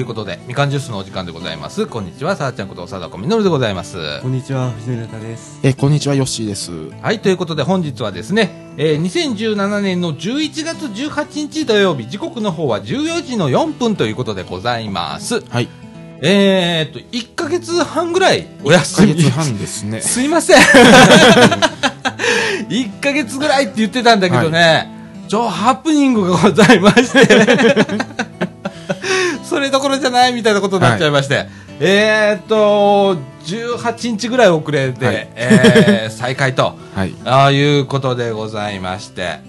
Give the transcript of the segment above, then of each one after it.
ということで、みかんジュースのお時間でございます。こんにちは、さあちゃんこと貞子みのるでございます。こんにちは、藤村です。え、こんにちは、ヨッシーです。はい、ということで本日はですね、えー2017年の11月18日土曜日、時刻の方は14時の4分ということでございます。はい。えーっと、1ヶ月半ぐらいお1休み。ヶ月半ですね。すいません。1ヶ月ぐらいって言ってたんだけどね、ちょ、ハプニングがございまして、それどころじゃないみたいなことになっちゃいまして、えーっと、18日ぐらい遅れて、はいえー 再開と、はい。ああいうことでございまして、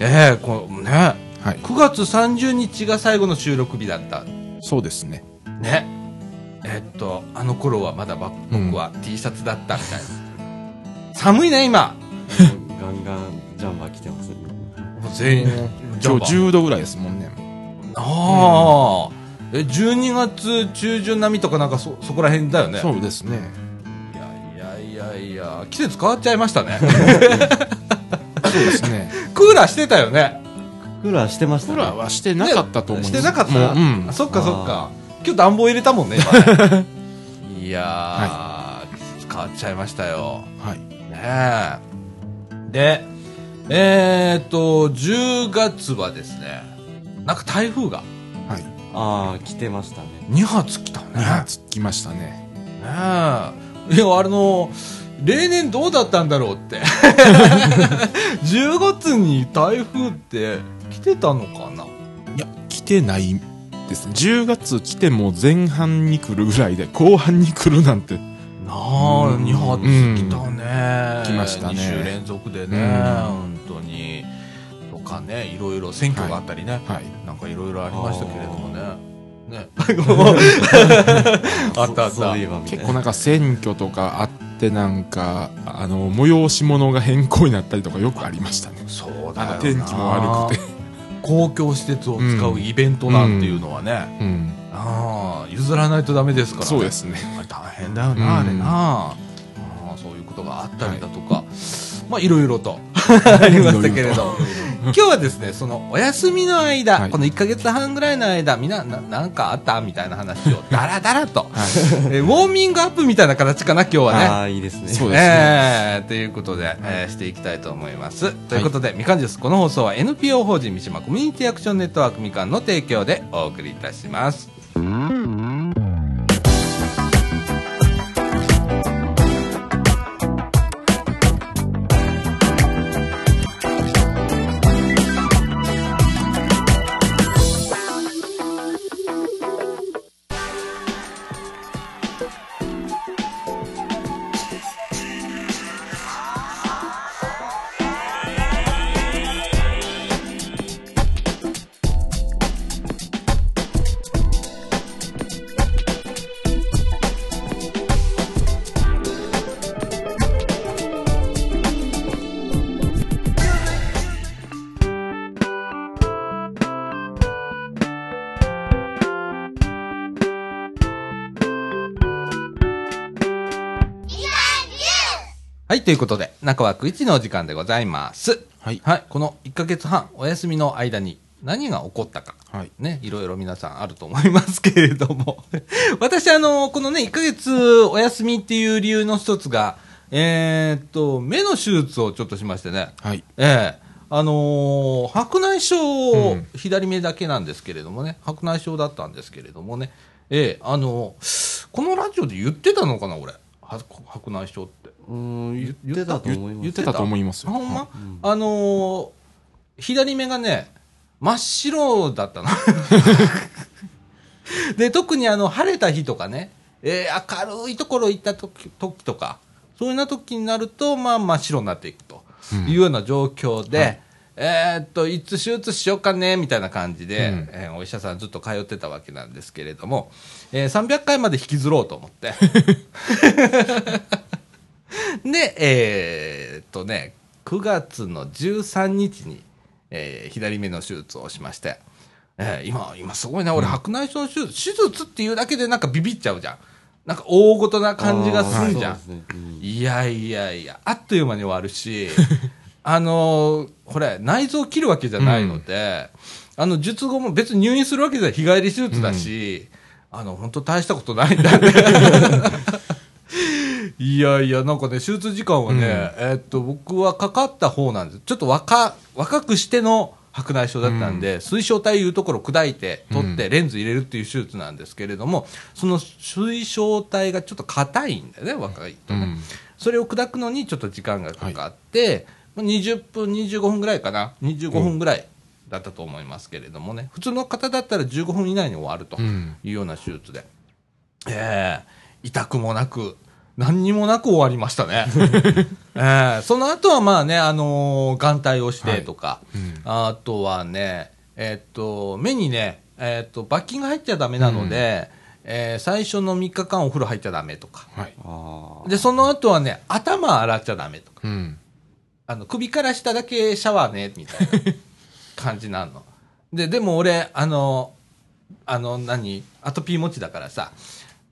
えー、こうね、はい。9月30日が最後の収録日だった。そうですね。ね。えっと、あの頃はまだば僕は T シャツだったみたいな。寒いね、今。ガンガンジャンバー来てますね。全員、ジャン今日バー10度ぐらいですもんね。ああ、え、12月中旬並みとかなんかそ、そこら辺だよね。そうですね。いやいやいやいや、季節変わっちゃいましたね。そうですね。クーラーしてたよね。クーラーしてましたね。クーラーはしてなかったと思います。してなかったもう、うんあ。そっかそっかあ。今日暖房入れたもんね、今ね。いやー、季節変わっちゃいましたよ。はい。ねえ。で、えー、っと、10月はですね、なんか台風がはい。ああ、来てましたね。2発来たね。2発来ましたね。ねえ。いや、あの、例年どうだったんだろうって。10月に台風って来てたのかな？いや、来てないですね。10月来ても前半に来るぐらいで、後半に来るなんて。なあ、うん2発来たね。来ましたね2週連続でね、うんかね、いろいろ選挙があったりね。はい。なんかいろいろありましたけれどもね。ね。あったあった。結構なんか選挙とかあってなんか、あの、催し物が変更になったりとかよくありましたね。そうだよ天気も悪くて。公共施設を使うイベントなんていうのはね、うん。ああ譲らないとダメですからねそうですね。あれ大変だよな、あれうんなああそういうことがあったりだとか、まあいろいろと ありましたけれど 今日はですねそのお休みの間、はいこの1か月半ぐらいの間みんなななんかあったみたいな話をだらだらと、はい。えーウォーミングアップみたいな形かな今日はねああ、いいですね。そうですねえーということで、えーしていきたいと思います。ということで、みかんジュース、この放送は NPO 法人三島コミュニティアクションネットワークみかんの提供でお送りいたします。ということで、中枠1のお時間でございます。はい。はい、この1ヶ月半、お休みの間に何が起こったか。はい。ね、いろいろ皆さんあると思いますけれども。私、あの、このね、1ヶ月お休みっていう理由の一つが、えーっと、目の手術をちょっとしましてね。はい。ええあのー白内障、うん左目だけなんですけれどもね、白内障だったんですけれどもね、ええあのこのラジオで言ってたのかな、俺、は白内障って。うーん、言ってたと思います。言ってたと思いますよ。ほんま、はいあのー左目がね、真っ白だったの。で、特にあの、晴れた日とかね、えー明るいところ行った時時とか、そういうような時になると、まあ、真っ白になっていくというような状況で、はいえーっと、いつ手術しようかね、みたいな感じで、うんえーお医者さんずっと通ってたわけなんですけれども、えー300回まで引きずろうと思って。で、えーっとね、9月の13日に、えー左目の手術をしまして、えー今、今すごいな、俺、白内障の手術、手術っていうだけでなんかビビっちゃうじゃん。なんか大ごとな感じがするじゃん。ねうんいやいやいや、あっという間に終わるし、あのーこれ、内臓を切るわけじゃないので、あの、術後も別に入院するわけじゃ日帰り手術だし、あの、本当大したことないんだね。いやいや、なんかね、手術時間はね、えーっと、僕はかかった方なんです。ちょっと若、若くしての白内障だったんで、水晶体いうところを砕いて、取って、レンズ入れるっていう手術なんですけれども、その水晶体がちょっと硬いんだよね、若いとね。うん。それを砕くのにちょっと時間がかかって、まあ20分、25分ぐらいかな、25分ぐらいだったと思いますけれどもね、普通の方だったら15分以内に終わるとうんいうような手術で、ええ痛くもなく、何にもなく終わりましたね。ええその後はまあね、あのー眼帯をしてとか、うんあとはね、えっと、目にね、えっと、罰金が入っちゃダメなので、えー最初の3日間お風呂入っちゃダメとか。はい。で、その後はね、頭洗っちゃダメとか。うん。あの、首から下だけシャワーね、みたいな感じなの。で、でも俺、あの、あの、何？アトピー持ちだからさ、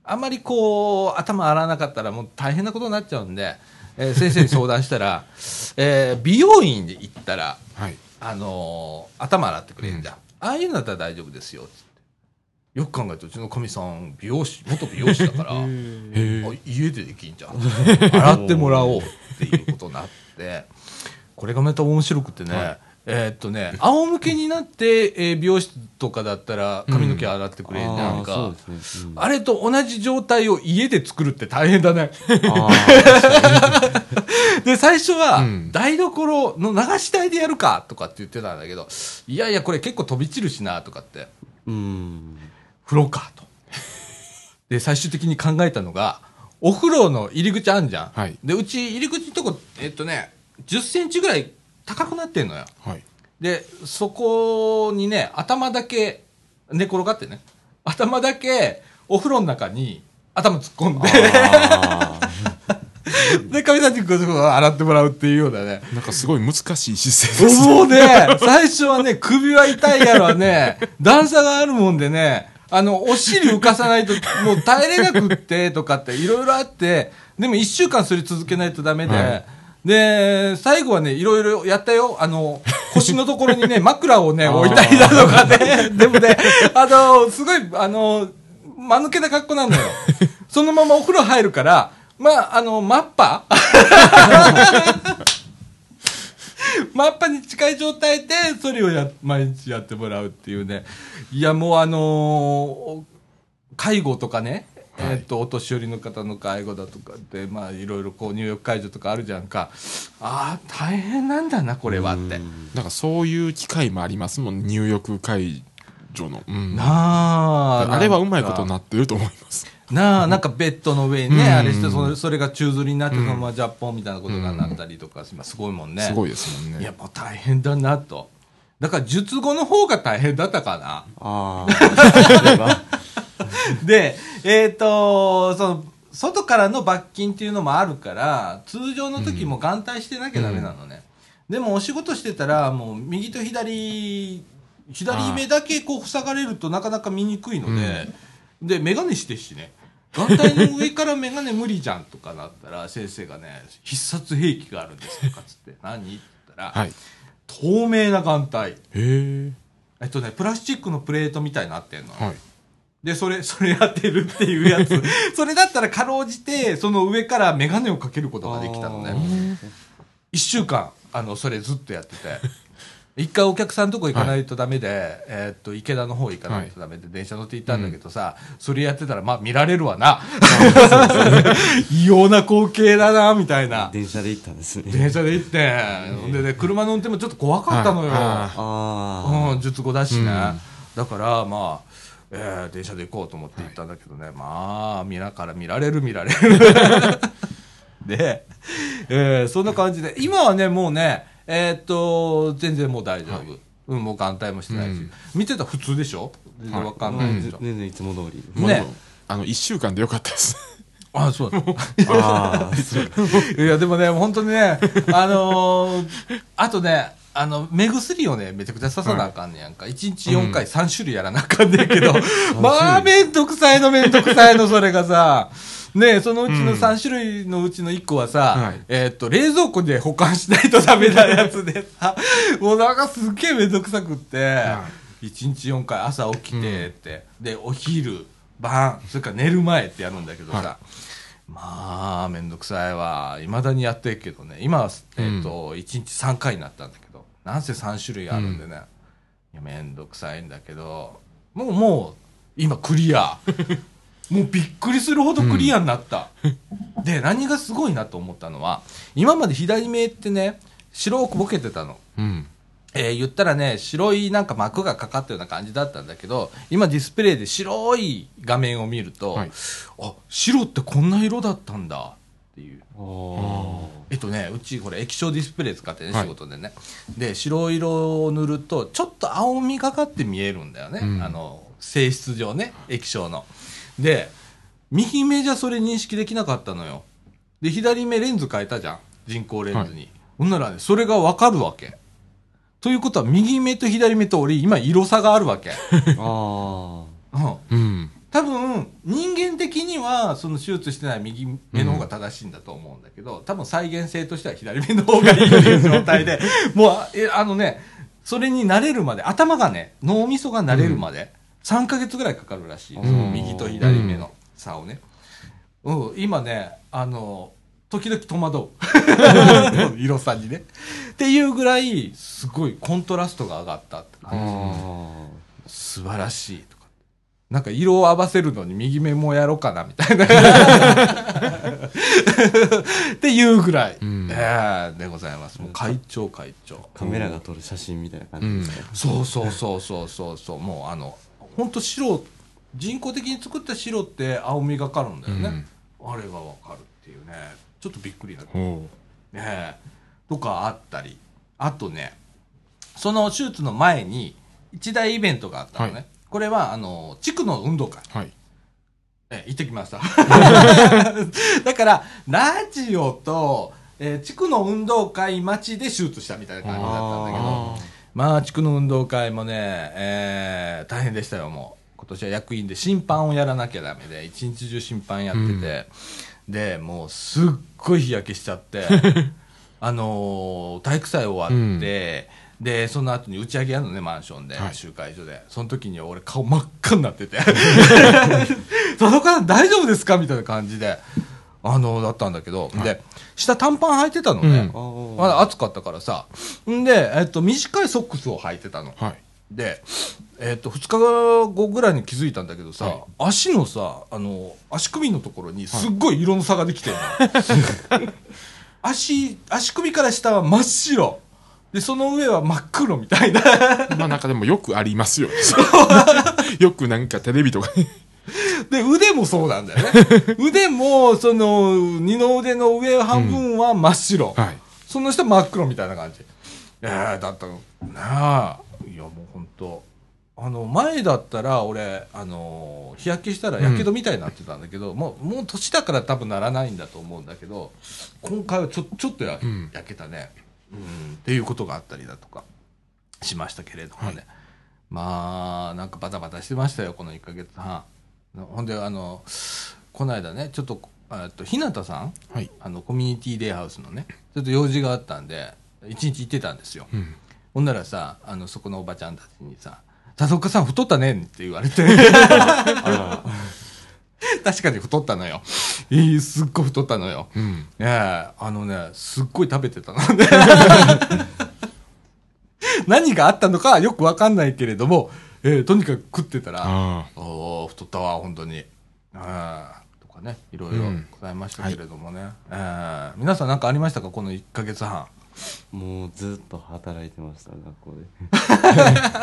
あんまりこう、頭洗わなかったらもう大変なことになっちゃうんで、えー先生に相談したら、えー美容院で行ったら、はい。あのー頭洗ってくれるじゃん。ああいうのだったら大丈夫ですよ、つって。よく考えると、うちのかみさん、美容師、元美容師だから、家でできんじゃん洗ってもらおうっていうことになってこれがまた面白くてね、はいえーっとね仰向けになって、えー美容室とかだったら髪の毛洗ってくれんじゃんか、うですね。うんあれと同じ状態を家で作るって大変だね。あで、最初はうん、台所の流し台でやるかとかって言ってたんだけど、いやいや、これ結構飛び散るしなとかって、ーうん。風呂かと。で、最終的に考えたのが、お風呂の入り口あんじゃん。はいで、うち入り口のとこ、えっとね、10センチぐらい高くなってんのよ。はい。で、そこにね、頭だけ寝転がってね、頭だけお風呂の中に頭突っ込んで、あ で、神さんにこう洗ってもらうっていうようなね。なんかすごい難しい姿勢です。もうね、最初はね、首は痛いやろね、段差があるもんでね、あの、お尻浮かさないと、もう耐えれなくって、とかって、いろいろあって、でも一週間それ続けないとダメで、はいで、最後はね、いろいろやったよ。あの、腰のところにね、枕をね、置いたりだとかね。でもね、あの、すごい、あの、間抜けな格好なのよ。そのままお風呂入るから、まあ、あの、マッパマッパに近い状態で、それをや、毎日やってもらうっていうね。いや、もうあのー介護とかね、はいえっと、お年寄りの方の介護だとかって、まあ、いろいろこう、入浴介助とかあるじゃんか。ああ、大変なんだな、これはって。なんかそういう機会もありますもん、入浴介助の。うん。なあ、あれはうまいことななってると思います。なあ、なんかベッドの上にね、うんあれして、それそれが宙吊りになって、そのままジャッポンみたいなことがなったりとか、今すごいもんね。すごいですもんね。いや、もう大変だなと。だから、術後の方が大変だったかな。あ。あ で、えっ、と、その、外からの罰金っていうのもあるから、通常の時も眼帯してなきゃダメなのね。でも、お仕事してたら、もう、右と左、左目だけこう塞がれるとなかなか見にくいので、で、メガネしてしね。眼帯の上からメガネ無理じゃんとかなったら、先生がね、必殺兵器があるんですとかつって、何って言ったら、はい。透明な眼帯。へえ。えっとね、プラスチックのプレートみたいになってんの。はい。で、それ、それやってるっていうやつ。それだったらかろうじて、その上からメガネをかけることができたのね。一週間、あの、それずっとやってて。一回お客さんのとこ行かないとダメで、えーっと、池田の方行かないとダメで、電車乗って行ったんだけどさ、それやってたら、まあ見られるわな。異様な光景だな、みたいな。電車で行ったんですね。電車で行って、ほんでね、車の運転もちょっと怖かったのよ。はい。ああうん、術後だしね、うん。だからまあ、えー電車で行こうと思って行ったんだけどね、まあ皆から見られる見られる。で、えーそんな感じで。今はねもうねえーっと全然もう大丈夫、うん、もう眼帯もしてないし、うん。見てたら普通でしょ？全然わかあ。んないでしょ、全然いつも通り。ね。あの、一週間でよかったです。あそう。ああ。いやでもね本当にねあのーあとねあの、目薬をね、めちゃくちゃ刺さなあかんねやんか。1日4回3種類やらなあかんねんけど、まあ、めんどくさいのめんどくさいの、それがさ。ねそのうちの3種類のうちの1個はさ、はい。えーっと、冷蔵庫で保管しないとダメなやつでさ、もうなんかすっげえめんどくさくって、は1日4回朝起きてって、で、お昼、晩それから寝る前ってやるんだけどさ、はまあめんどくさいわ。いまだにやってるけどね。今は、えーと1日3回になったんだけどなんせ3種類あるんでね、いやめんどくさいんだけどもうもう今クリア もうびっくりするほどクリアになった、で何がすごいなと思ったのは今まで左目ってね白くボケてたのうん。えー言ったらね、白いなんか膜がかかったような感じだったんだけど、今ディスプレイで白い画面を見ると、はいあ、白ってこんな色だったんだっていう。あえっとね、うちこれ液晶ディスプレイ使ってね、はい仕事でね。で、白色を塗ると、ちょっと青みがかって見えるんだよね。うんあの、性質上ね、液晶の。で、右目じゃそれ認識できなかったのよ。で、左目レンズ変えたじゃん。人工レンズに。ほんならね、それがわかるわけ。ということは、右目と左目と俺、今色差があるわけ。あ。あうん。うん。多分人間的にはその手術してない右目の方が正しいんだと思うんだけど、多分再現性としては左目の方がいいという状態でもうあえあのねそれに慣れるまで頭がね脳みそが慣れるまで3ヶ月ぐらいかかるらしい、うんその右と左目の差をね、うん、今ねあの時々戸惑う 色差にねっていうぐらいすごいコントラストが上がったってあ。感じあ素晴らしいとか。なんか色を合わせるのに右目もやろうかなみたいな。っていうぐらい、うんええでございます。もう会長会長。カメラが撮る写真みたいな感じですね。そうそうそうそうそうそう。もうあの、本当白、人工的に作った白って青みがかるんだよね。あれがわかるっていうね。ちょっとびっくりだけどねえ。とかあったり。あとねその手術の前に一大イベントがあったのね、はい。これはあの地区の運動会。はい。え行ってきました。だからラジオと、えー地区の運動会町で手術したみたいな感じだったんだけど。あまあ地区の運動会もね、えー大変でしたよもう。今年は役員で審判をやらなきゃダメで一日中審判やってて、でもうすっごい日焼けしちゃって あのー体育祭終わって、でその後に打ち上げやるのねマンションで、はい。集会所で。その時に俺顔真っ赤になってて「佐野さん大丈夫ですか?」みたいな感じであのだったんだけど、で下短パン履いてたのね、うんあまだ暑かったからさ。んで、えっと、短いソックスを履いてたの。はい。で、えっと、2日後ぐらいに気づいたんだけどさ、はい足のさ、あの、足首のところにすっごい色の差ができてるの。足、足首から下は真っ白。で、その上は真っ黒みたいな。まあなんかでもよくありますよ。よくなんかテレビとかね。で、腕もそうなんだよね。腕も、その、二の腕の上半分は真っ白。はい。その下真っ黒みたいな感じ。えー、だったの。なあ。いや、もう本当あの、前だったら、俺、あの日焼けしたら、やけどみたいになってたんだけど、もう、もう年だから多分ならないんだと思うんだけど、今回はちょ、ちょっとや、けたね。うん、っていうことがあったりだとか、しましたけれどもね。はいまあ、なんかバタバタしてましたよ、この1ヶ月半。ほんで、あの、この間ね、ちょっと、と、日向さん？はい。あのコミュニティデイハウスのねちょっと用事があったんで一日行ってたんですよ、うん。ほんならさあのそこのおばちゃんたちにさ「佐岡さん太ったね」って言われて。あ確かに太ったのよ。えー、すっごい太ったのよ。うん。ねえあのねすっごい食べてたの。ね 何があったのかはよくわかんないけれども、えーとにかく食ってたらあおー太ったわ本当に。あーとかねいろいろうん。ございましたけれどもね、えー皆さん何かありましたか？この1か月半。もうずっと働いてました、学校で。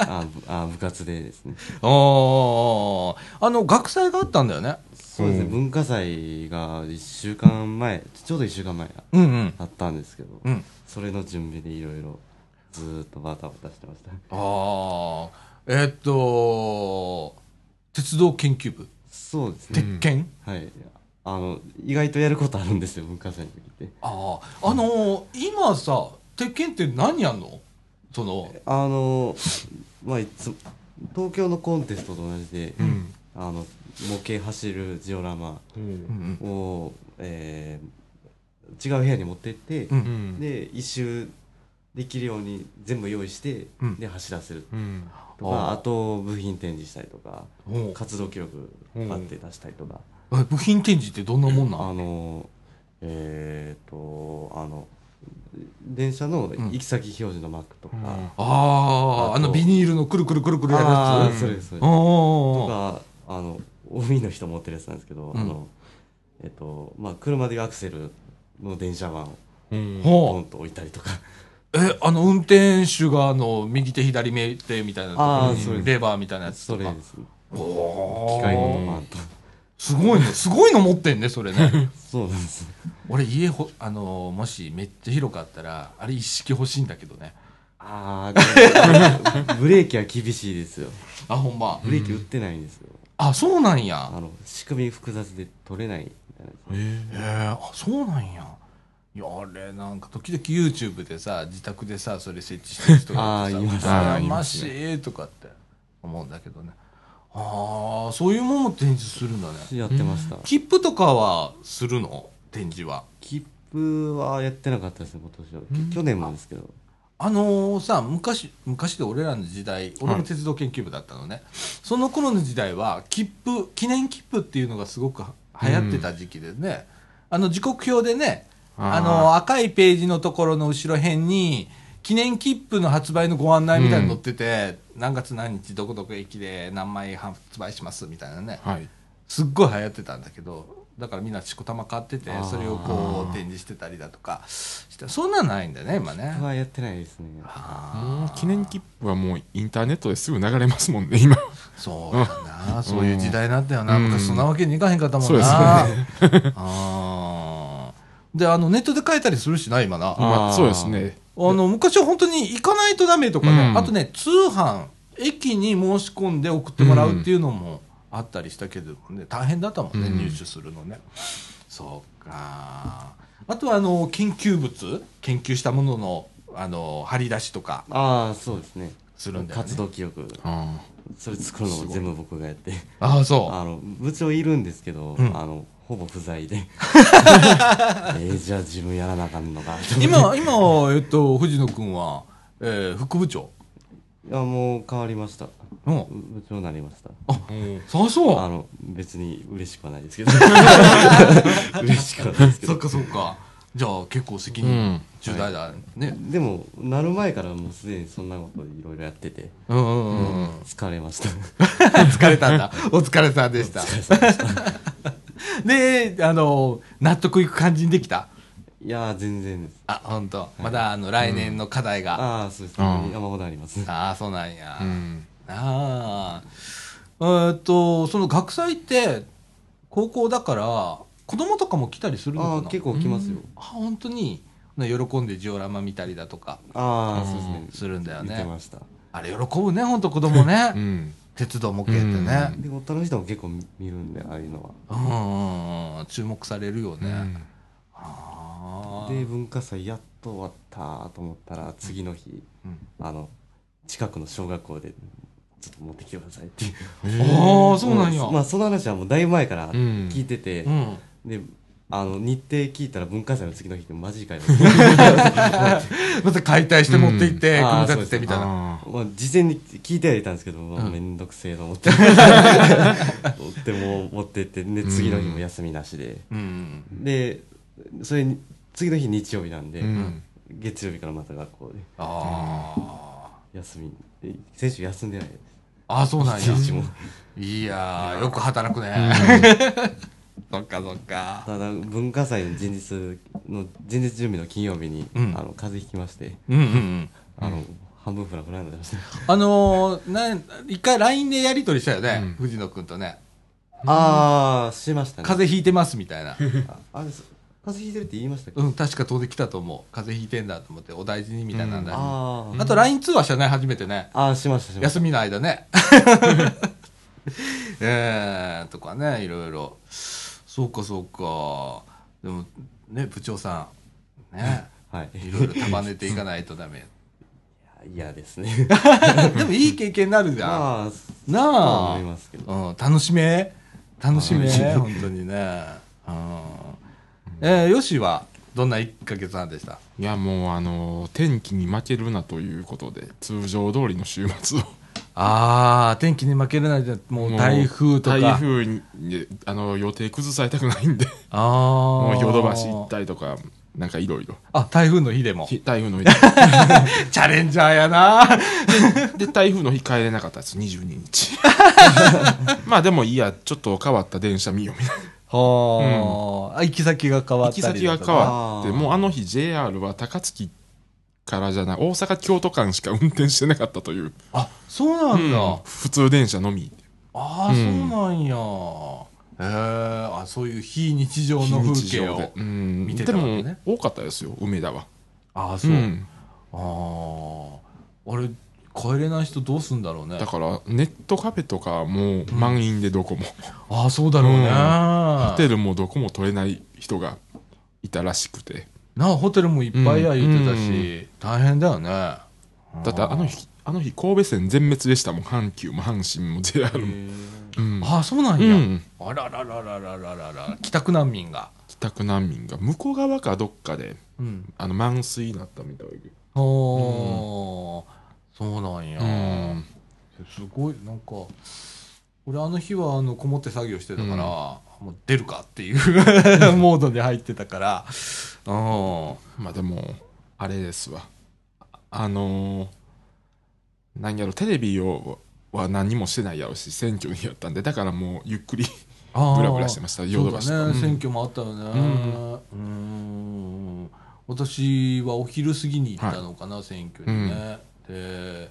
あぶあ部活でですね。おーあの学祭があったんだよね。そうですね、うん。文化祭が1週間前、ちょうど1週間前うんうんあったんですけど、うんそれの準備でいろいろずーっとバタバタしてました。ああえーっと鉄道研究部そうですね。鉄拳、はい。あの、意外とやることあるんですよ、文化祭の時って。あああのー今さ鉄拳って何やんの？そのあの、まあ、いつ東京のコンテストと同じで、あ。うん。あの、模型走るジオラマうんうんを、えー違う部屋に持ってって、うんうん。で、一周できるように全部用意して、うんで、走らせる。うん。とかあと部品展示したりとか活動記録パッて出したりとか。え部品展示ってどんなもんなのあのえっ、とあの電車の行き先表示のマークとか、うん。ああとああのビニールのくるくるくるくるやるあやつーそれとかあの海の人持ってるやつなんですけど、うん。あのえっとまあ車でアクセルの電車版をうん。ほうポンと置いたりとかえあの運転手があの右手左目手みたいな。とこレバーみたいなやつとか。おー。機械のすごいね。すごいの持ってんねそれね。そうなんです。俺家ほあのもしめっちゃ広かったらあれ一式欲しいんだけどね。ああ ブレーキは厳しいですよ。あほんま。ブレーキ売ってないんですよ、あそうなんや。あの仕組み複雑で取れないへえあそうなんやいやあれなんか時々 YouTube でさ自宅でさそれ設置してる人がいてさ ね。羨ましいとかって思うんだけどね。ああそういうもんも展示するんだね。やってました、切符とかはするの？展示は。切符はやってなかったですね今年は、き去年もですけど。あのさ昔昔で俺らの時代俺も鉄道研究部だったのね、その頃の時代は切符記念切符っていうのがすごく流行ってた時期でね、あの時刻表でねあの赤いページのところの後ろ辺に記念切符の発売のご案内みたいに載ってて、何月何日どこどこ駅で何枚発売しますみたいなね。はい。すっごい流行ってたんだけどだからみんなしこたま買っててそれをこう展示してたりだとかしてそんなんないんだよね今ね。はやってないですね。もう記念切符はもうインターネットですぐ流れますもんね今。そうだな、そういう時代になったよな、うん。昔そんなわけにいかへんかったもんそうですな。ね。あーで、あの、ネットで買えたりするしな、今な。あまあそうですね。の、昔は本当に行かないとダメとかね、うん。あとね、通販、駅に申し込んで送ってもらうっていうのもあったりしたけどもね、大変だったもんね、うん。入手するのね。そうか。あとは、あの、研究物、研究したものの、あの、張り出しとか。ああそうですね。するんだよね。活動記録。あそれ作るのも全部僕がやって。ああ、そう。あの部長いるんですけど、うん。あのほぼ不在で えー、じゃあ自分やらなあかんのかと今、今、えっと、藤野君は、えー副部長？いやもう変わりましたうん。部長になりましたあ、そうそう。あの別に嬉しくはないですけど 嬉しくはないですけどそっかそっか。じゃあ結構責う任ん重大だね。でもなる前からもうすでにそんなこといろいろやっててうんうんうんうん。疲れました 疲れたんだ。お疲れさんでした。で、あの、納得いく感じにできた？いやー全然です。あ、本当。まだあの、来年の課題が。ああそうです。うん。山ほどあります。ああ、そうなんや。うん。ああ。えーっと、その学祭って、高校だから、子供とかも来たりするのかな？ああ結構来ますよ。あ、本当に、ね喜んでジオラマ見たりだとかああそうですね。するんだよね。見てました。あれ喜ぶね、本当子供ね。うん鉄道模型ってね。で大人の人も結構見るんでああいうのはうんうんうん、注目されるよね。うんああ。で文化祭やっと終わったと思ったら次の日、うんあの近くの小学校でちょっと持ってきてくださいっていうああ、そうなんや。まあその話はもうだいぶ前からうん聞いてて、うん。であの日程聞いたら文化祭の次の日ってマジかよ また解体して持って行って、うん。組み立ててみたいな。あまあ事前に聞いてはいたんですけど、まあうんめんどくせえと思って。持っても持ってってで次の日も休みなしで、うん。でそれに次の日日曜日なんで、ーうん。月曜日からまた学校で。ああ。休み。で先週休んでない。ですああ、そうなんや。いやー、よく働くね。そっかそっか。ただ文化祭の前日の前日準備の金曜日に、うんあの風邪ひきましてうんうんうん。あの、半分フラフラになりましたあのー、な、一回 LINE でやり取りしたよね、うん藤野くんとね。ああしましたね風邪ひいてますみたいな。ああれそ風邪ひいてるって言いましたうん、確か飛んできたと思う。風邪ひいてんだと思って、お大事にみたいなんだ、ああーと LINE 通話したね、初めてね。あーしましたしました休みの間ね。えー、とかね、いろいろ。そうか、そうか。でも、ね、部長さん、ね、はいいろいろ束ねていかないとダメ。嫌ですね でもいい経験になるじゃん。まあなあ思いますけどうん、楽しめ？楽しめ？はい本当にね。うん。えー、よしは、どんな1ヶ月半でした？いやもうあの天気に負けるなということで通常通りの週末をああ、天気に負けれないで、もう台風とか。台風に、あの、予定崩されたくないんで、ああ。もうヨドバシ行ったりとか、なんかいろいろ。あ、台風の日でも。ひ台風の日。チャレンジャーやなで、台風の日帰れなかったです、22日。まあでもいいや、ちょっと変わった電車見ようみたいな。はあ、あ行き先が変わ行ったりき先が変わって、もうあの日 JR は高槻からじゃない、大阪京都間しか運転してなかったという、あ、そうなんだ。うん普通電車のみ。ああ、うんそうなんや。へえあ、そういう非日常の風景を。うん、見てたわけね多かったですよ、梅田は。ああ、そう。んああ。あれ、帰れない人どうすんだろうねだ。からネットカフェとかもう満員でどこも、ああ、そうだろうね。うんホテルもどこも取れない人がいたらしくてなあ、ホテルもいっぱいや言ってたうんし、大変だよね。だだってあの日あの日神戸線全滅でしたもん阪急も阪神も JR も、うんああ、そうなんや。うんあらららららららら。帰宅難民が。帰宅難民が向こう側かどっかでうん。あの満水になったみたいでおー、そうなんや。うんすごい、なんか、俺あの日はあの、こもって作業してたから、もう出るかっていうモードで入ってたから、うん。まあでもあれですわ。あのー、何やろテレビをは何もしてないやろし選挙にやったんで。だからもうゆっくりブラブラしてました。ヨドバシね、うん。選挙もあったよね。うん。私はお昼過ぎに行ったのかな、選挙にね。で、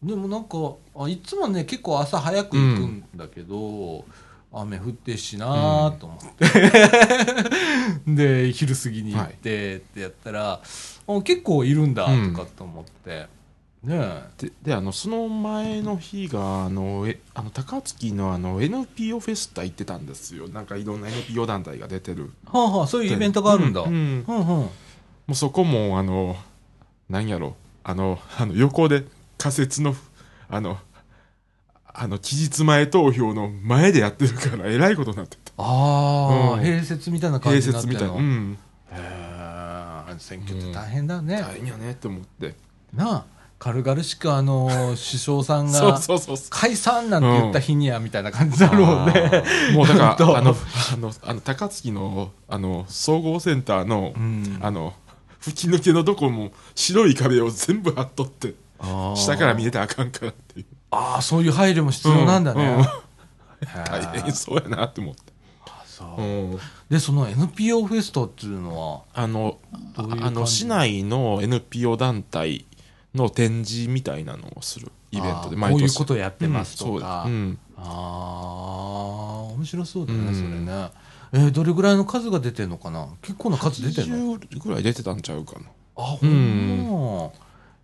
でもなんかあ、いつもね、結構朝早く行くんだけど、雨降ってしなーと思って、で、昼過ぎに行ってってやったら、あ結構いるんだとかと思って、ねえ。でであのその前の日があのえあの高槻のあの NPO フェスタ行ってたんですよ。なんかいろんな NPO 団体が出てる。はあはあ、そういうイベントがあるんだ。ううんん、うん、もうそこもあの何やろ。あのあの横で仮設のあのあの期日前投票の前でやってるからえらいことになってた。ああ、うん。併設みたいな感併じになってんの？設みたいな、うん、へえ選挙って大変だね、大変やねって思って。なあ軽々しくあの 首相さんが解散なんて言った日にはみたいな感じだろうね、もうだから あのあのあの高槻のあの総合センターの、うん。あの吹き抜けのとこも白い壁を全部貼っとって下から見えたらあかんからっていうああそういう配慮も必要なんだね、うんうん。へ大え変そうやなって思って、そう。うん。でその NPO フェストっていうのはあのあの市内の NPO 団体の展示みたいなのをするイベントであーこういうことややってますとか、うんああ面白そうだね、うん。それね。えーどれぐらいの数が出てんのかな？結構な数出てんの？80ぐらい出てたんちゃうかな。あほんま、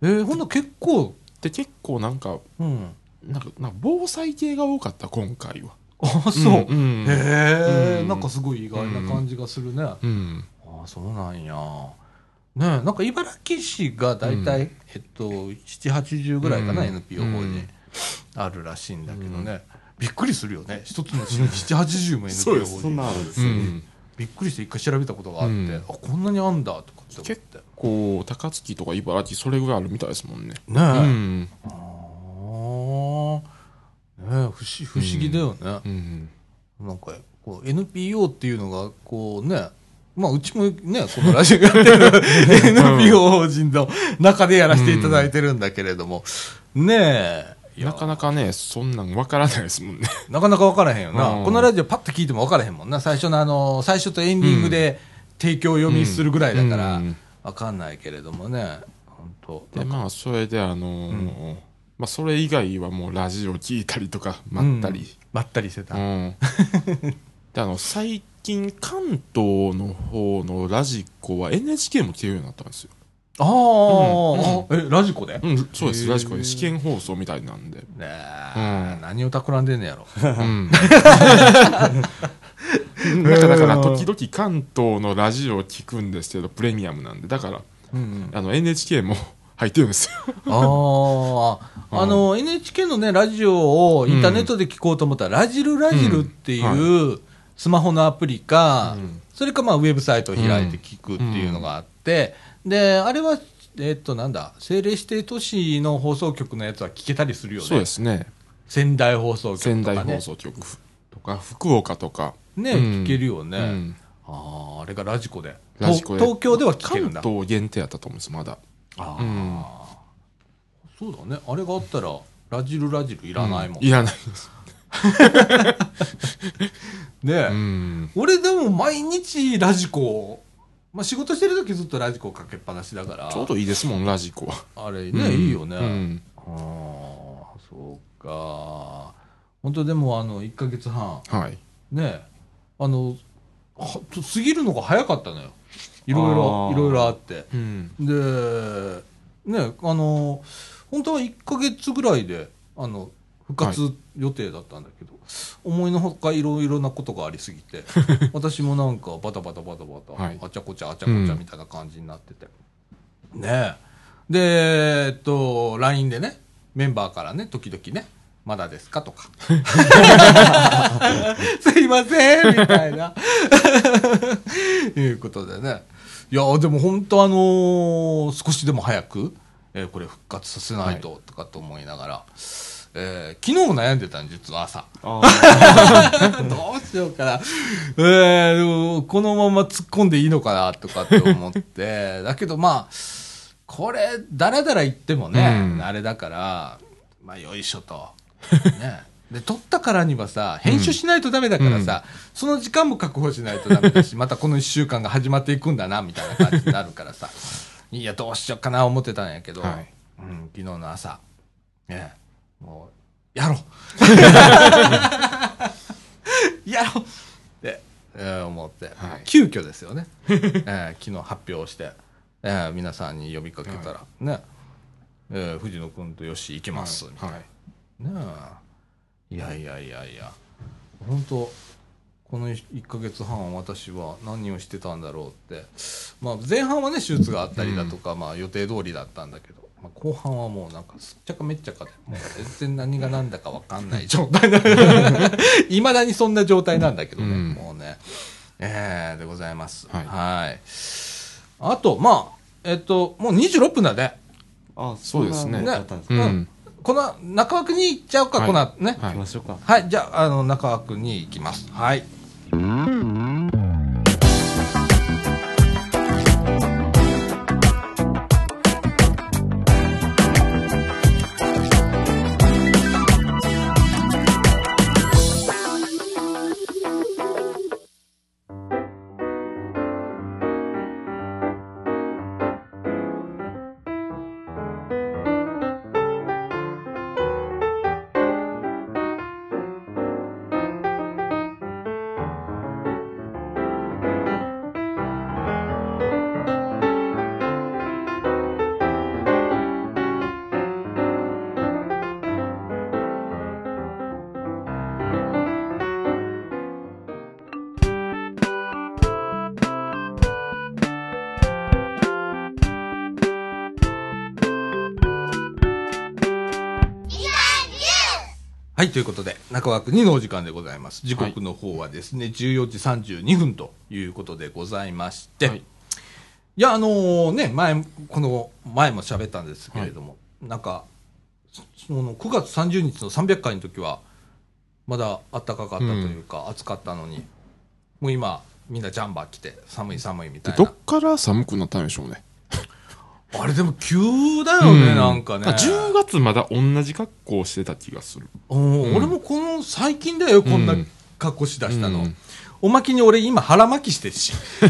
えーほんなら結構で結構なんかうん。なんかなんか防災系が多かった今回は。あそう、うんうん。へえ、うん。なんかすごい意外な感じがするね、あうん。あそうなんや。ねえなんか茨城市が大体、うん。えっと780ぐらいかな、うん。NPO 法人、うん。あるらしいんだけどね、びっくりするよね。一つの市に780も NPO そうです法人。そんなんあるんですよね、うんびっくりして一回調べたことがあって、うん。あこんなにあんだとかって思って。結構高槻とか茨城それぐらいあるみたいですもんね。ねえ、うん。ねえ不思不思議だよね、うん。なんかこう NPO っていうのがこうねまあうちもねこのラジオやってる NPO 法人の中でやらせていただいてるんだけれども、ねえなかなかねそんなんわからないですもんね。なかなか分からへんよな、うん。このラジオパッと聞いても分からへんもんな。最初のあの最初とエンディングで提供読みするぐらいだからうん。分かんないけれどもね。本当でまあそれであのーまあそれ以外はもうラジオ聞いたりとかまったり。まったりしてた、うん。であの最近関東の方のラジコは NHK も聞けるようになったんですよあー、あえラジコで、ねうんそうです。ラジコで。試験放送みたいなんで。え、うん。何を企んでんねやろ。うん。だからだから時々関東のラジオを聞くんですけどプレミアムなんで。だからうんうん。あの NHK も入ってるんですよ。ああ、あの、NHK のね、ラジオをインターネットで聞こうと思ったら、ラジルラジルっていうスマホのアプリか、うん。それかまあウェブサイトを開いて聞くっていうのがあって、で、あれはえっと、なんだ、政令指定都市の放送局のやつは聞けたりするよね。そうですね。仙台放送局とか、ね。仙台放送局とか、福岡とか。ね、うん聞けるよね。うんああ、あれがラジコで。ラジコで東東京では聞けるんだ。関東限定やったと思うんです、まだ。ああ、うんそうだね。あれがあったら、ラジルラジルいらないもん。いらないです。ね。俺でも毎日ラジコを、まあ仕事してる時ずっとラジコかけっぱなしだから。ちょうどいいですもん、ラジコは。あれね、うんいいよね。うんああ、そうか。本当でもあの、1ヶ月半、はい。ね、あの、は過ぎるのが早かったのよ。いろいろあ、ーいろいろあって。うん。で、ね、あの、本当は1ヶ月ぐらいで、あの、復活予定だったんだけど、思いのほかいろいろなことがありすぎて、私もなんかバタバタバタバタ、はいあちゃこちゃあちゃこちゃみたいな感じになってて。ねえ。で、えっと、LINE でね、メンバーからね、時々ね、まだですかとか。すいませんみたいな。いうことでね。いや、でも本当あのー少しでも早く、えーこれ復活させないと、とかと思いながら、えー昨日も悩んでたん実は朝。あ どうしようかな。えーでもこのまま突っ込んでいいのかな、とかって思って。だけどまあ、これ、だらだら言ってもね、うんあれだから、まあ、よいしょと。ね。で、撮ったからにはさ、編集しないとダメだからさ、その時間も確保しないとダメだし、またこの一週間が始まっていくんだな、みたいな感じになるからさ、いや、どうしようかな、思ってたんやけど、はいうん、昨日の朝、ね、もう、やろう。やろう。って、えー思って、はい。急遽ですよね、えー昨日発表して、えー皆さんに呼びかけたら、ね、えー藤野君とよし行きます、みたいな。はい。ねえ。いやいやいやいや。本当この1ヶ月半私は何をしてたんだろうって、まあ、前半はね手術があったりだとか、まあ、予定通りだったんだけど、まあ、後半はもうなんかすっちゃかめっちゃかでもう全然何が何だか分かんない状態。いまだにそんな状態なんだけどね、うん。もうねええでございます。はい。はい。あとまあえっともう26分だね。あそうですね。そんなのだ。ったんですかうん。うんこの中枠に行っちゃうか、はい。この後ね。はい。行きましょうか。はい、じゃあ、あの、中枠に行きます。はい。はい、ことで、中枠2のお時間でございます。時刻の方はですね、14時32分ということでございまして、はいい、や、あのーね、前、この前も喋ったんですけれども、なんか、その9月30日の300回の時は、まだ暖かかったというか、暑かったのに、もう今、みんなジャンバー着て、寒い寒いみたいなでどっ。から寒くなったんでしょうね。あれでも急だよね、うなんかね。10月まだ同じ格好してた気がする。うんうん俺もこの最近だよ、こんな格好しだしたの。うんおまけに俺今腹巻きしてるし。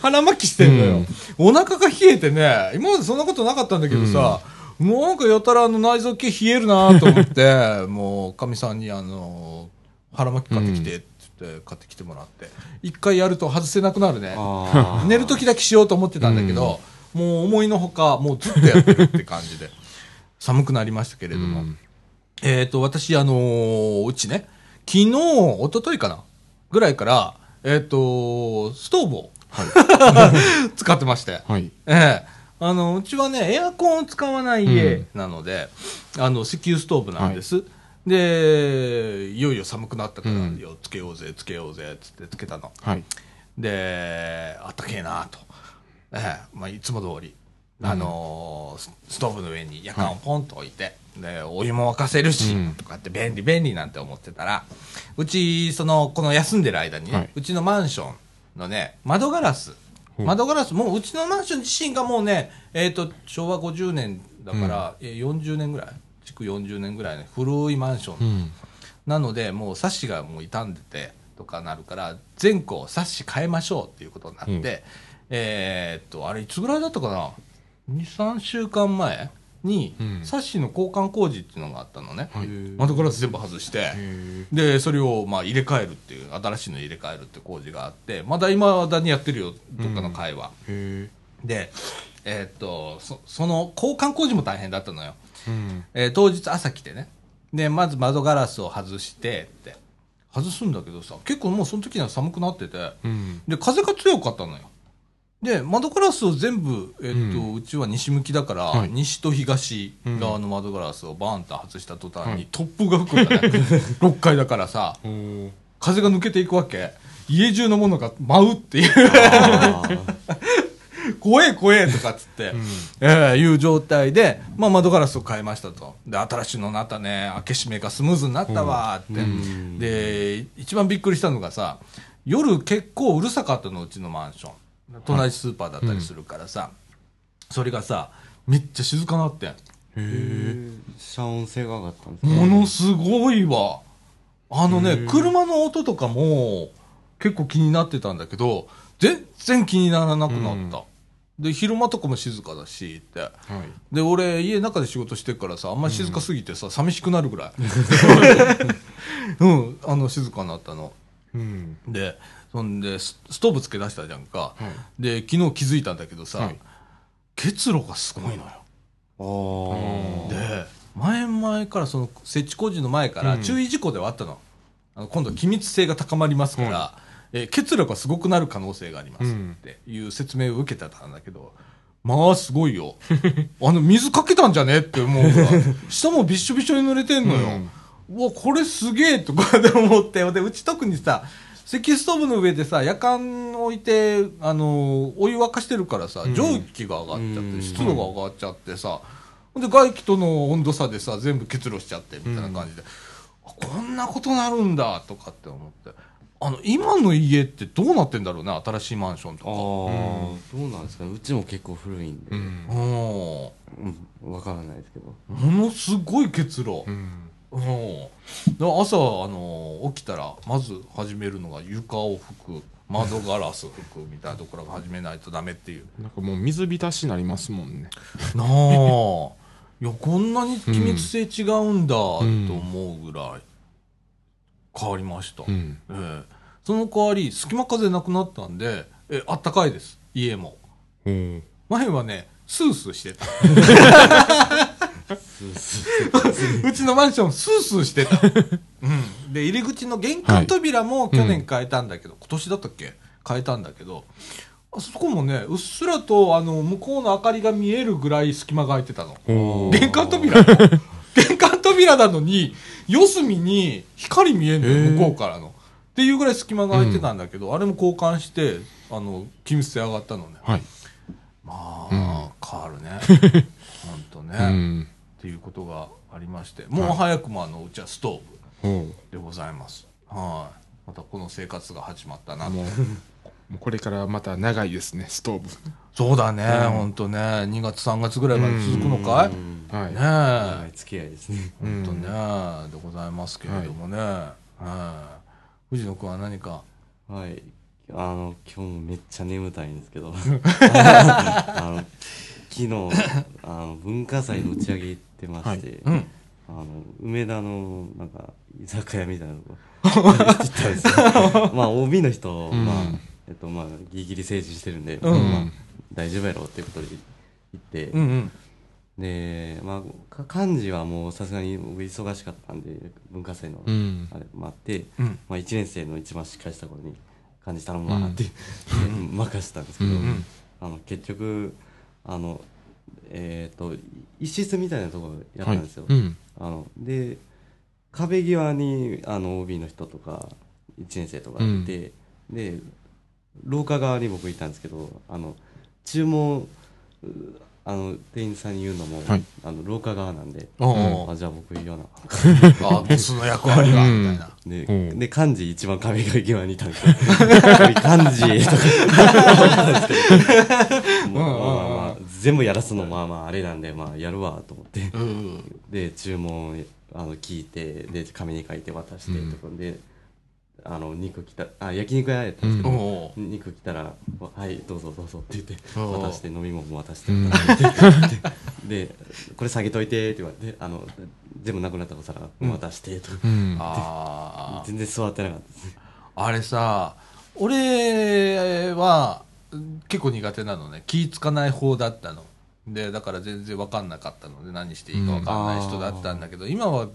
腹巻きしてんのよ。お腹が冷えてね、今までそんなことなかったんだけどさ、もうなんかやたらあの内臓系冷えるなと思って、もうかみさんにあの、腹巻き買ってきてって言って買ってきてもらって、一回やると外せなくなるね。あ寝る時だけしようと思ってたんだけど、もう思いのほか、もうずっとやってるって感じで、寒くなりましたけれども。うんえっ、と、私、あのーうちね、昨日、一昨日かなぐらいから、えっ、と、ストーブを、使ってまして。はい。ええあの、うちはね、エアコンを使わない家なので、あの、石油ストーブなんです。で、いよいよ寒くなったから、うんよつけようぜ、つけようぜ、つってつけたの。はい。で、あったけえなと。ええまあ、いつも通り、あのースストーブの上に夜間をポンと置いて、でお湯も沸かせるし、うんとかって便利便利なんて思ってたらうちそのこの休んでる間にね、はいうちのマンションのね窓ガラス窓ガラスもううちのマンション自身がもうね、えー、と昭和50年だから、えー40年ぐらい築40年ぐらいの古いマンション、うん。なのでもうサッシがもう傷んでてとかなるから全校サッシ変えましょうっていうことになって、うん。えーっとあれいつぐらいだったかな？23週間前に、うん。サッシの交換工事っていうのがあったのね、はい。窓ガラス全部外して、へでそれをまあ入れ替えるっていう新しいの入れ替えるって工事があってまだいまだにやってるよどっかの会は、え。へでえーっとそその交換工事も大変だったのよ。え。うん。えー当日朝来てね。でまず窓ガラスを外してって。外すんだけどさ結構もうその時には寒くなってて。うん。で風が強かったのよ。で窓ガラスを全部、えーっとううちは西向きだから、はい。西と東側の窓ガラスをバーンと外した途端に、はい。突風が吹くんだね。6階だからさ風が抜けていくわけ。家中のものが舞うっていう 怖え怖えとかっつって、うん。ええいう状態で、まあ、窓ガラスを変えましたと。で、新しいのになったね。開け閉めがスムーズになったわって。うんで、一番びっくりしたのがさ、夜結構うるさかったの、うちのマンション。隣スーパーだったりするからさ、それがさ、めっちゃ静かなってん。へえ。遮音性が上がったんですかものすごいわ。あのね、車の音とかも結構気になってたんだけど、全然気にならなくなった。で、昼間とかも静かだし、って。はい。で俺家の中で仕事してるからさあんまり静かすぎてさ、寂しくなるぐらい。うん。あの静かになったの。うん。でそんでスストーブつけ出したじゃんか、はい。で昨日気づいたんだけどさ、はい。結露がすごいのよ、で前々からその設置工事の前からうん。注意事項ではあったの,、あの今度機密性が高まりますから、えー結露がすごくなる可能性がありますうん。っていう説明を受けてたんだけど、まあすごいよ。あの水かけたんじゃねって思うぐらい下もびっしょびしょに濡れてんのよ、うわこれすげえとかで思って。でうち特にさ石ストーブの上でさ夜間置いてあのお湯沸かしてるからさうん。蒸気が上がっちゃって、うん。湿度が上がっちゃってさほんで外気との温度差でさ全部結露しちゃってみたいな感じで、あこんなことなるんだとかって思ってあの今の家ってどうなってんだろうね新しいマンションとか。あー。どうなんですかね。うちも結構古いんで、う。うん。うん。んわからないですけど。ものすごい結露、うん。うん、で朝あの起きたらまず始めるのが床を拭く窓ガラス拭くみたいなところから始めないとダメっていう。なんかもう水浸しになりますもんね。なあ。いやこんなに気密性違うんだと思うぐらい変わりました、うん。ええ。その代わり隙間風なくなったんでえあったかいです。家も。おー前はねスースーしてた。うちのマンションスースーしてた、うん、で入り口の玄関扉も去年変えたんだけど、今年だったっけ？変えたんだけどあそこもねうっすらとあの向こうの明かりが見えるぐらい隙間が空いてたの。玄関扉。玄関扉なのに四隅に光見えんのよ、向こうからのっていうぐらい隙間が空いてたんだけど、あれも交換してあの気密性上がったのねはい。まあ、変わるね 本当ね、うっん。ていうことがありましてもう早くもあのうちはストーブでございます。はい。またこの生活が始まったな。もう、もうこれからまた長いですね、ストーブ。そうだね、うんほんとね。2月3月ぐらいまで続くのかい、うんはい。ねえ。長い付き合いですねほんとね、でございますけれどもね。はい。藤野くんは何か？はいあの今日もめっちゃ眠たいんですけど あの昨日あの文化祭の打ち上げ行ってまして、うん。あの梅田のなんか居酒屋みたいなとこ 行ってたんですよまあ OB の人、うんまあえっとまあギリギリ成人してるんで、うんまあ、大丈夫やろうっていうことで行って、うんうん。でまあか幹事はもうさすがに僕忙しかったんで文化祭のうん。あれもあって、うん。まあ、1年生の一番しっかりした頃に幹事頼むわって、任せたんですけど、うんあの結局あのえっ、と一室みたいなところやったんですよ、うん。あので壁際にあの OB の人とか1年生とかいて、で廊下側に僕いたんですけどあの注文うあの店員さんに言うのも、はい。あの廊下側なんで、あじゃあ僕言わな。あボスの役割が、うん。みたいな。で、う。んで漢字一番壁際にいたんですよ。漢字とか。まあまあまあ全部やらすのまあまああれなんでまあやるわと思って。うん。で注文あの聞いてで紙に書いて渡してうん。とかで、あの肉来たあ焼肉屋やったんですけど、おう肉来たら「はいどうぞどうぞ」って言って渡して飲み物も渡してうんででこれ下げといてって言われてあの全部なくなったお皿渡してとか、うん。全然座ってなかったです。あれさ、俺は結構苦手なのね。気ぃつかない方だったの。で、だから全然分かんなかったので、何していいか分かんない人だったんだけど、今は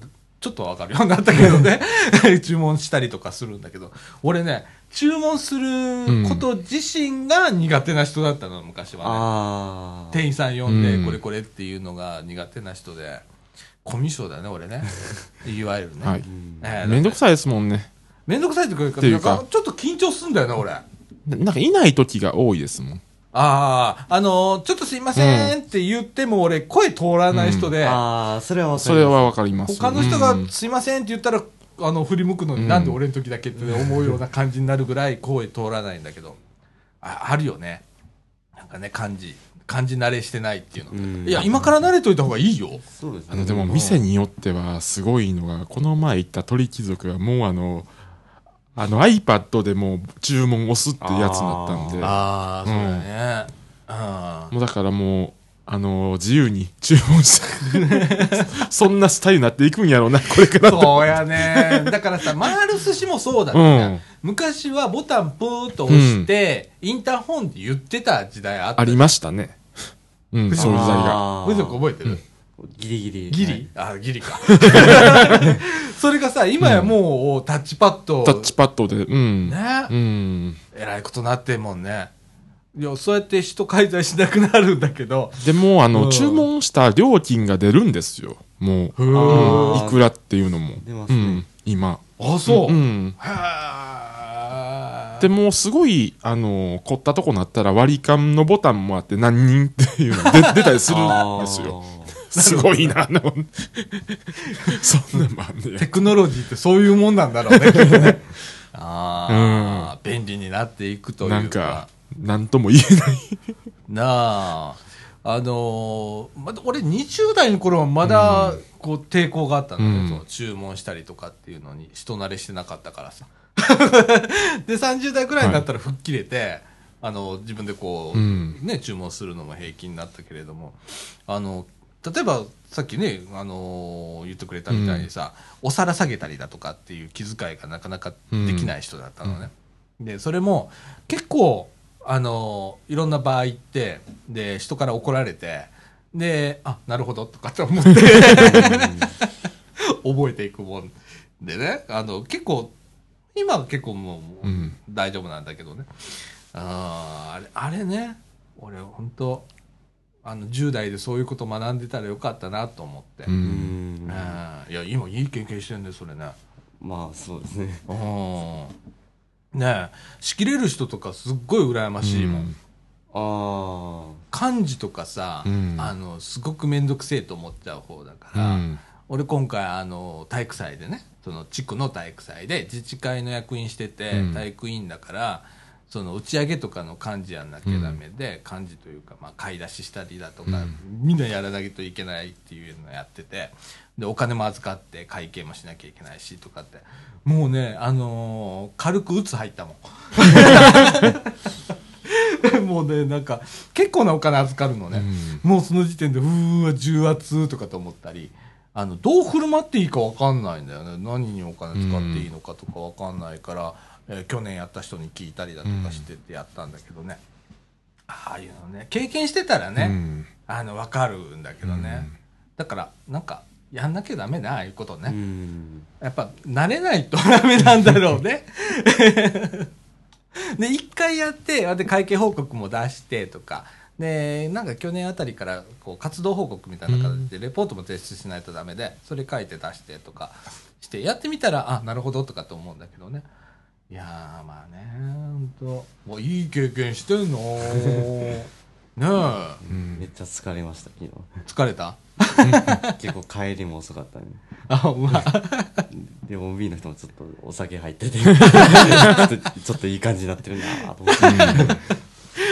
ちょっと分かるようになったけどね、注文したりとかするんだけど、俺ね、注文すること自身が苦手な人だったの、昔はね。店員さん呼んで、うん。これこれっていうのが苦手な人で、コミュ障だよね、俺ね。いわゆるね。はい。めんどくさいですもんね。めんどくさいっていうかちょっと緊張すんだよな、俺。なんかいない時が多いですもんあ、あのーちょっとすいませんって言っても俺、声通らない人で、ああそれはわかそれはわかります。他の人がうんすいませんって言ったら、あの、振り向くのに、うん。なんで俺の時だけって思うような感じになるぐらい声通らないんだけど、ああるよね。なんかね、感じ。感じ慣れしてないっていうの。うん。いや、今から慣れといた方がいいよ。そうですね。あのでも店によってはすごいのがこの前行った鳥貴族がもうあのあの iPad でもう注文押すってやつになったんで。ああ、そうだね。あもうだからもうあの自由に注文して そんなスタイルになっていくんやろうなこれから。そうやね。だからさ、回る寿司もそうだった、うん。昔はボタンプーっと押して、インターホンで言ってた時代あった。ありましたね。うんそういう時代が。あー藤子覚えてる、ギリギリ。ギリ、あ、ギリか。それがさ、今やもうタッチパッド。タッチパッドでうん。ね、うん。えらいことなってんもんね。いや、そうやって人介在しなくなるんだけど。でもあの、うん。注文した料金が出るんですよ。もう、うん。ーいくらっていうのも。出ますね。うん、今。あ、そう。うん。へー。でもすごいあの凝ったとこなったら割り勘のボタンもあって何人っていうのが出出たりするんですよすごいなあのそんなんもあんねやテクノロジーってそういうもんなんだろうね、きっとね。ああ、便利になっていくというか。なんか何とも言えないなあ。あのーまだ俺20代の頃はまだ、こう、抵抗があったのね、うんその注文したりとかっていうのに人慣れしてなかったからさ。で、30代くらいになったら吹っ切れて、あの、自分でこう、うんね、注文するのも平気になったけれども、あの、例えば、さっきね、あのー言ってくれたみたいにさ、お皿下げたりだとかっていう気遣いがなかなかできない人だったのね。で、それも結構、あのーいろんな場合って、で、人から怒られて、で、あ、なるほど、とかって思って、覚えていくもんでね、あの、結構、今は結構もう、うん。大丈夫なんだけどね。あーあれ、あれね、俺本当あの、10代でそういうこと学んでたらよかったなと思って。ううん。うん。んいや、今いい経験してんね、それね。まあそうですね。うん。ねえ、仕切れる人とかすっごい羨ましいもん。あ漢字とかさ、うん。あの、すごくめんどくせえと思っちゃう方だから、うん。俺今回あの体育祭でねその地区の体育祭で自治会の役員してて、うん。体育委員だからその打ち上げとかの漢字やんなきゃダメで、漢字というか、まあ、買い出ししたりだとか、うん。みんなやらなきゃいけないっていうのをやっててでお金も預かって会計もしなきゃいけないしとかって。もうね、あのー軽く打つ入ったもん。もうねなんか結構なお金預かるのね、もうその時点で、うーわ、重圧とかと思ったり、あの、どう振る舞っていいか分かんないんだよね。何にお金使っていいのかとか分かんないから、えー去年やった人に聞いたりだとかしてってやったんだけどね。ああいうのね、経験してたらね、うんあの、分かるんだけどね。うんだから、なんか、やんなきゃダメな、ああいうことね。んやっぱ、慣れないとダメなんだろうね。で、一回やって、で、会計報告も出してとか、で、なんか去年あたりから、こう、活動報告みたいな形で、レポートも提出しないとダメで、それ書いて出してとかして、やってみたら、あ、なるほどとかと思うんだけどね。いやー、まあね、ほんと、もういい経験してんの？ねめっちゃ疲れました昨え疲れた？日 結構帰りも遅かったね。あうまで OB の人もちょっとお酒入ってて。ちょっとちょっといい感じになってるなと思って。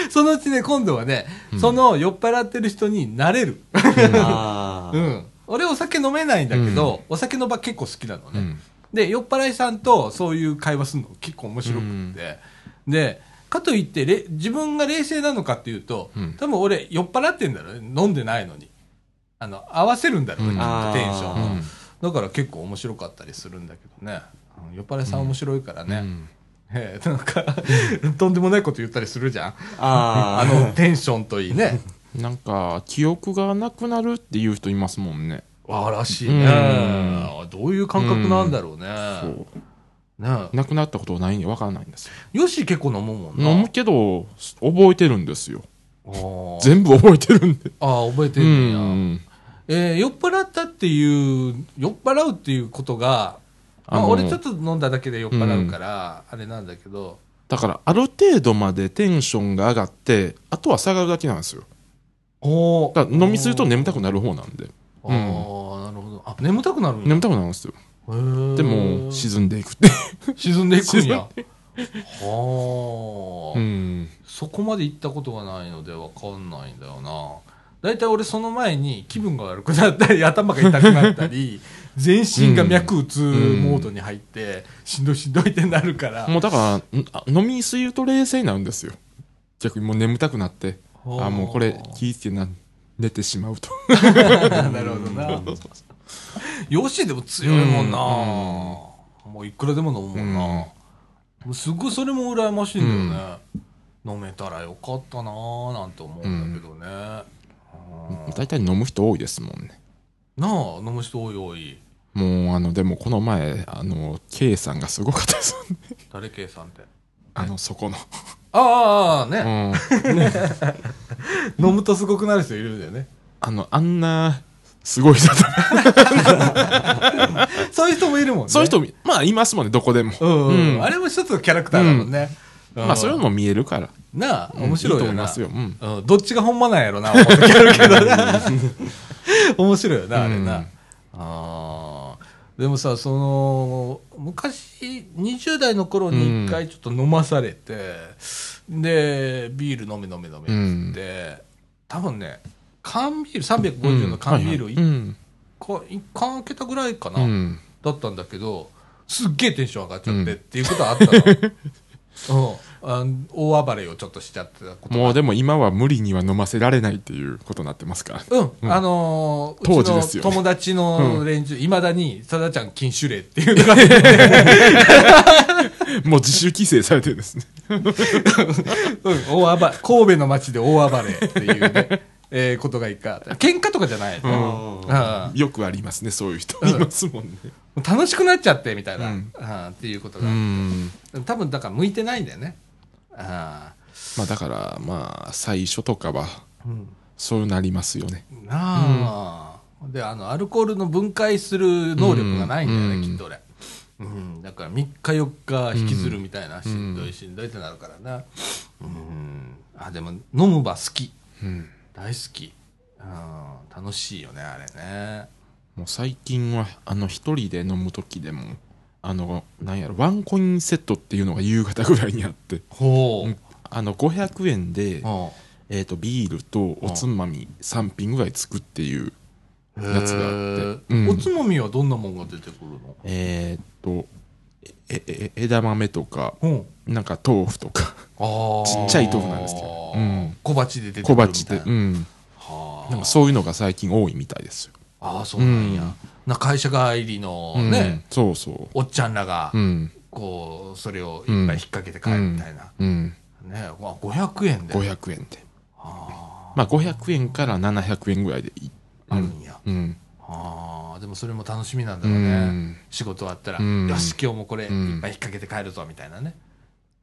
そのうちね今度はね、その酔っ払ってる人になれる。ああ、うん。俺お酒飲めないんだけど、お酒の場結構好きなのね、うんで酔っ払いさんとそういう会話するの結構面白くって、でかといってれ自分が冷静なのかっていうと、うん。多分俺酔っ払ってんだろうね。飲んでないのに。あの合わせるんだろうね、うん。テンションを、うん。だから結構面白かったりするんだけどね。うん酔っ払いさん面白いからね、えなんか とんでもないこと言ったりするじゃん。ああのテンションといいね。なんか記憶がなくなるっていう人いますもんねあらしいね、うん。どういう感覚なんだろうね、そう。ね。なくなったことないんで分からないんです。よよし結構飲むもんな。飲むけど覚えてるんですよ。全部覚えてるんで。あー覚えてうるんや、ん。えー酔っ払ったっていう酔っ払うっていうことが、まあ、俺ちょっと飲んだだけで酔っ払うから、あれなんだけど。だからある程度までテンションが上がってあとは下がるだけなんですよ。おだ飲みすると眠たくなる方なんでああ、なるほど。あ眠たくなるんや。眠たくなるんですよ。へー。でも沈んでいくって。沈んでいくんや。はあ、うん。そこまで行ったことがないのでわかんないんだよな。大体俺その前に気分が悪くなったり 頭が痛くなったり 全身が脈打つモードに入って、しんどいしんどいってなるから、もうだからんあ飲みすぎると冷静になるんですよ。逆にもう眠たくなって。あもうこれ気ぃつけな寝てしまうと なるほどな。よしでも強いもんな、もういくらでも飲むもんな。もうすごいそれも羨ましいんだよね。飲めたらよかったなーなんて思うんだけどね。うん大体飲む人多いですもんねなあ、飲む人多い多い。もうあのでもこの前あの K さんがすごかったですよね誰計算って？あのそこの、ああ、うね、ん、飲むとすごくなる人いるんだよね。あのあんなすごい人だ そういう人もいるもんね。そういう人まあいますもんねどこでも、うん、うん。うん。あれも一つのキャラクターだもん。ね。まあそういうのも見えるから。なあ、面白いと思いますよ、うん、うん、どっちがほんまなんやろな、思う時あるけどな。面白いよな、あれな。うん。あーでもさ、その、昔、20代の頃に一回ちょっと飲まされて、で、ビール飲め飲め飲めっつって、多分ね、缶ビール、350の缶ビールうん一う缶開けたぐらいかな、うん。だったんだけど、すっげえテンション上がっちゃってっていうことはあったの。うん大暴れをちょっとしちゃってたことが。もうでも今は無理には飲ませられないっていうことになってますから。うん、うん。あのー、当時ですよね。友達の連中、いまだに、さだちゃん禁酒令っていうのが、もう自主規制されてるんですね。うん、大暴れ、神戸の街で大暴れっていうね、えーことがいいか。喧嘩とかじゃない。うん。うん。よくありますねそういう人。いますもんね。楽しくなっちゃってみたいな、ううん。んっていうことうが、ん。多分だから向いてないんだよね。あまあだからまあ最初とかはそうなりますよね。なあ、であのアルコールの分解する能力がないんだよね、うん。きっと俺、うん、だから3日4日引きずるみたいな、しんどいしんどいってなるからな、うん、あでも飲む場好き。うん。大好き、うん、楽しいよねあれね。もう最近はあの一人で飲む時でもあのなんやろワンコインセットっていうのが夕方ぐらいにあって。ほう、うんあの500円で、うんえー、とビールとおつまみ3品ぐらいつくっていうやつがあって。うん。おつまみはどんなもんが出てくるの？えっ、とえええ枝豆とかうん。なんか豆腐とか。ちっちゃい豆腐なんですけどうん。小鉢で出てく小るみたいな。鉢で、うん、はあ。なんかそういうのが最近多いみたいですよ、ああそうなんや、うんな会社帰りのうん。ね、そうそおっちゃんらがううん。こうそれをいっぱい引っ掛けて帰るみたいな、うん。ね。わ500円で。500円で。あまあ500円から700円ぐらいでいいあるんや、うん。ああでもそれも楽しみなんだうろうね、ん。仕事終わったら、うん。よし今日もこれいっぱいうん引っ掛けて帰るぞみたいなね。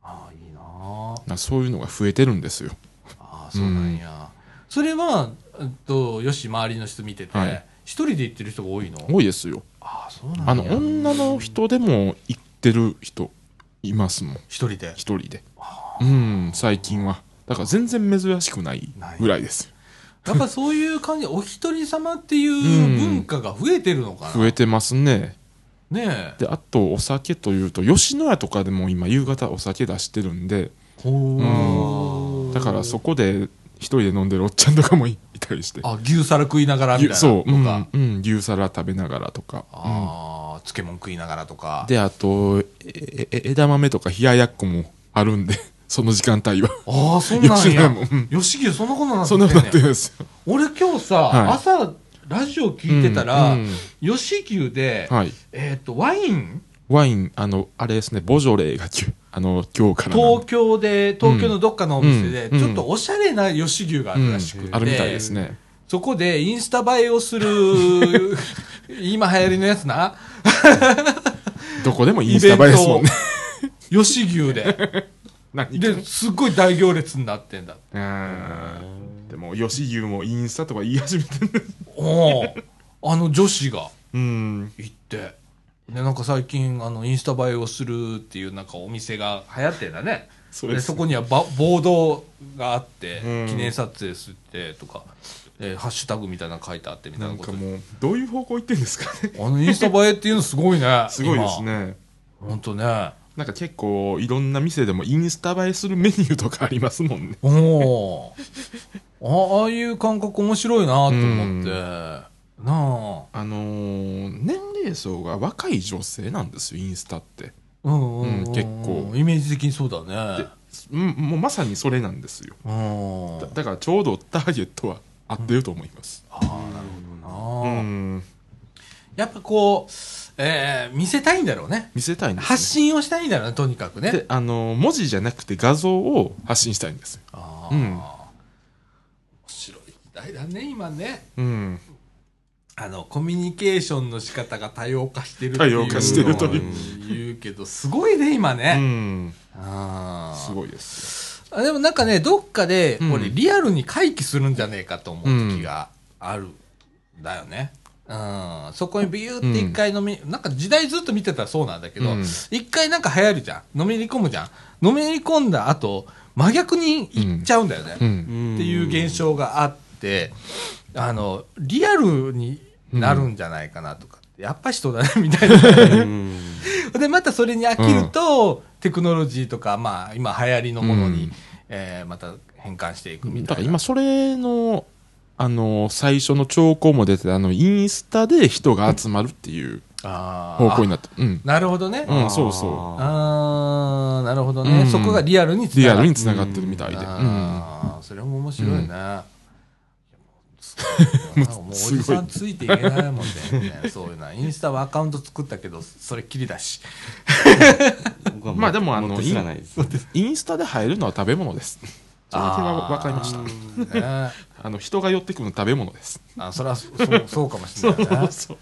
ああいいなあなそういうのが増えてるんですよ。ああそうなんや、それは、えっと、よし周りの人見てて、はい一人で行ってる人が多いの？多いですよ。ああそうなんや。あの女の人でも行ってる人いますもん。一人で？一人で。うん最近は。だから全然珍しくないぐらいです。よ。やっぱそういう感じ、お一人様っていう文化が増えてるのかな？増えてますね。ねえ。で、あとお酒というと、吉野家とかでも今夕方お酒出してるんで、ほだからそこで一人で飲んでるおっちゃんとかもいいたりして。あ、牛皿食いながらみたいな。そう、うんとか。うん、牛皿食べながらとか。ああ、漬物食いながらとか。で、あと、ええ枝豆とか冷ややっこもあるんで、その時間帯は。ああ、そんなんや吉野家も。うんそんなことなってそんなことなって。俺今日さ、はい朝、ラジオ聞いてたら、うん吉牛で、はい。えっ、と、ワインワイン、あの、あれですね、ボジョレーがきゅ、あの、今日から。東京で、東京のどっかのお店で、うんちょっとおしゃれな吉牛があるらしくて、うんあるみたいですね。そこでインスタ映えをする、今流行りのやつな、どこでもインスタ映えですもんね。吉牛で。何で、すっごい大行列になってんだ。うんでも、吉牛もインスタとか言い始めてる。おおあの女子がうん。行って。で、なんか最近、あの、インスタ映えをするっていうなんかお店が流行ってんだね。そうでそこにはばボードがあって、うん記念撮影すってとか、えーハッシュタグみたいなの書いてあってみたいなんことなかもう、どういう方向行ってんですかね。あのインスタ映えっていうのすごいね すごいですね。本当ねなんか結構、いろんな店でもインスタ映えするメニューとかありますもんね。おおあああいう感覚面白いなと思って、なああのー年齢層が若い女性なんですよ、インスタって。うんうん、うんうん結構イメージ的にそうだでねうん、もうまさにそれなんですよ。うんだだからちょうどターゲットは合ってると思います。ああなるほどな、うん。やっぱこう、えー、見せたいんだろうね見せたいんです、ね。発信をしたいんだろうねとにかくねで、あのー文字じゃなくて画像を発信したいんですよ。ああ、うん面白い時代だね今ねうん。あのコミュニケーションの仕方が多様化してるっていう多様化してるという言うけどすごいね今うね、ん。あーすごいですあでもなんかねどっかでうん俺リアルに回帰するんじゃねえかと思う時があるんだよねうん、そこにビューって一回飲み、なんか時代ずっと見てたらそうなんだけど、うん一回なんか流行るじゃん。飲みに込むじゃん。飲みに込んだ後、真逆に行っちゃうんだよね。よ。うん。っていう現象があって、あの、リアルになるんじゃないかなとか、やっぱ人だね、みたいな。うんで、またそれに飽きると、テクノロジーとか、まあ、今流行りのものに、うんえーまた変換していくみたいな。だから今それの、あの、最初の兆候も出て、あの、インスタで人が集まるっていう方向になって、うん。なるほどね。うんそうそうあーなるほどね、うんそこがリアルにつながリアルに繋がってるみたいで。うん。あーそれも面白いね。もうおじさんついていけないもんね。そういうな。インスタはアカウント作ったけど、それっきりだし。まあでもあの。インスタで入るのは食べ物です。それは分かりました。ね、あの、人が寄ってくるのは食べ物です。あそれはそうそうかもしれないね。そう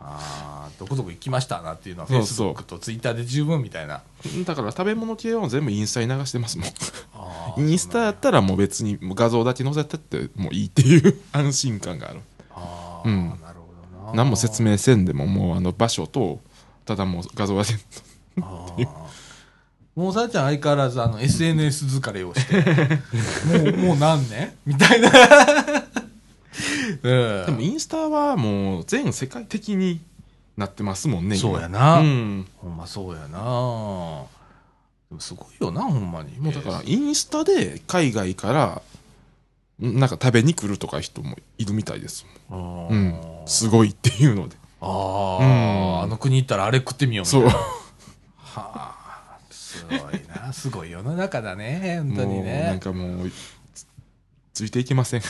あーどこどこ行きましたなっていうのは、そうそう Facebook と Twitter で十分みたいな。だから食べ物系は全部インスタに流してますもん。あーインスタやったらもう別に画像だけ載せてってもういいっていう安心感がある。あーうんなるほどな。何も説明せんでももうあの場所と、ただもう画像だけ。あーもうさあちゃん相変わらずあの SNS 疲れをして、もう、もう何年？みたいな。う んでもインスタはもう全世界的になってますもんね、今そうやなうん。ほんまそうやなでもすごいよな、ほんまに。もうだからインスタで海外から、んなんか食べに来るとか人もいるみたいですあもん。ーうん。すごいっていうので。あー、うんあの国行ったらあれ食ってみようみたいそう。な。はあ、すごいな。すごい世の中だね、本当にもうなんね。かもう、つついていけません。い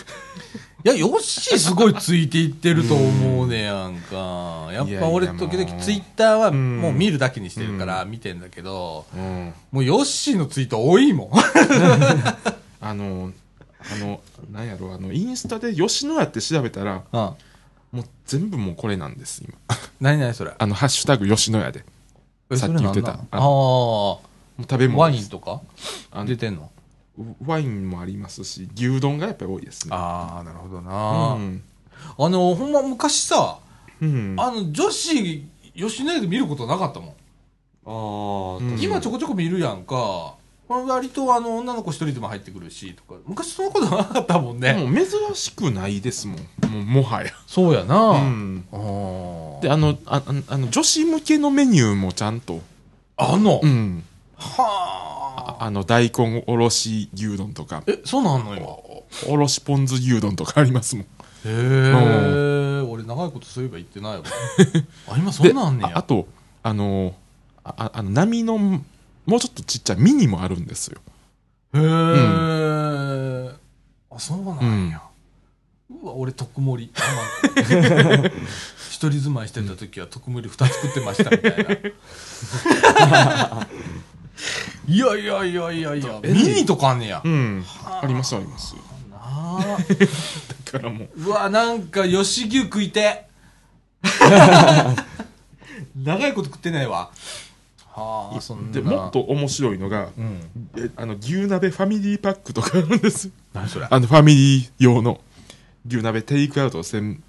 や、ヨッシーすごいついていってると思うねやんか。やっぱ俺時々ツイッターはうんもう見るだけにしてるから見てんだけど、うん。もうヨッシーのツイート多いもん。あの、あの、なんやろ、あの、インスタで吉野家って調べたら、うん。もう全部もうこれなんです、今。何々それ？あの、ハッシュタグ吉野家で。えさっき言ってたああもう食べあ、物ワインとか？出てんの？ワインもありますし、牛丼がやっぱり多いですね。ああ、なるほどうな。ん。あの、ほんま昔さ、うん。あの、女子、吉野家で見ることなかったもん。ああ、うん。今ちょこちょこ見るやんか。割とあの女の子一人でも入ってくるしとか。昔そんなことなかったもんね、もう珍しくないですもん。もうもはや、そうやな、うん、あー。であのあああの女子向けのメニューもちゃんと、あんの、うん、はああの大根おろし牛丼とか。えそうなんの今？おろしポン酢牛丼とかありますもん。へえ俺長いことそういえば言ってないわ。あ今そんなんねや。ああとあのあああの波のもうちょっとちっちゃいミニもあるんですよ。へえ、あそうなんや、うわ俺特盛り。あまあ一人住まいしてた時は特盛り2つ食ってましたみたいな いやいやいやいやいや。ミニとかあんねや、うん。ありますあります。なあだからもう。うわなんか吉牛食いて。長いこと食ってないわ。はあ。そんな。でもっと面白いのがうん。えあの牛鍋ファミリーパックとかあるんです。何それ？あのファミリー用の牛鍋テイクアウト専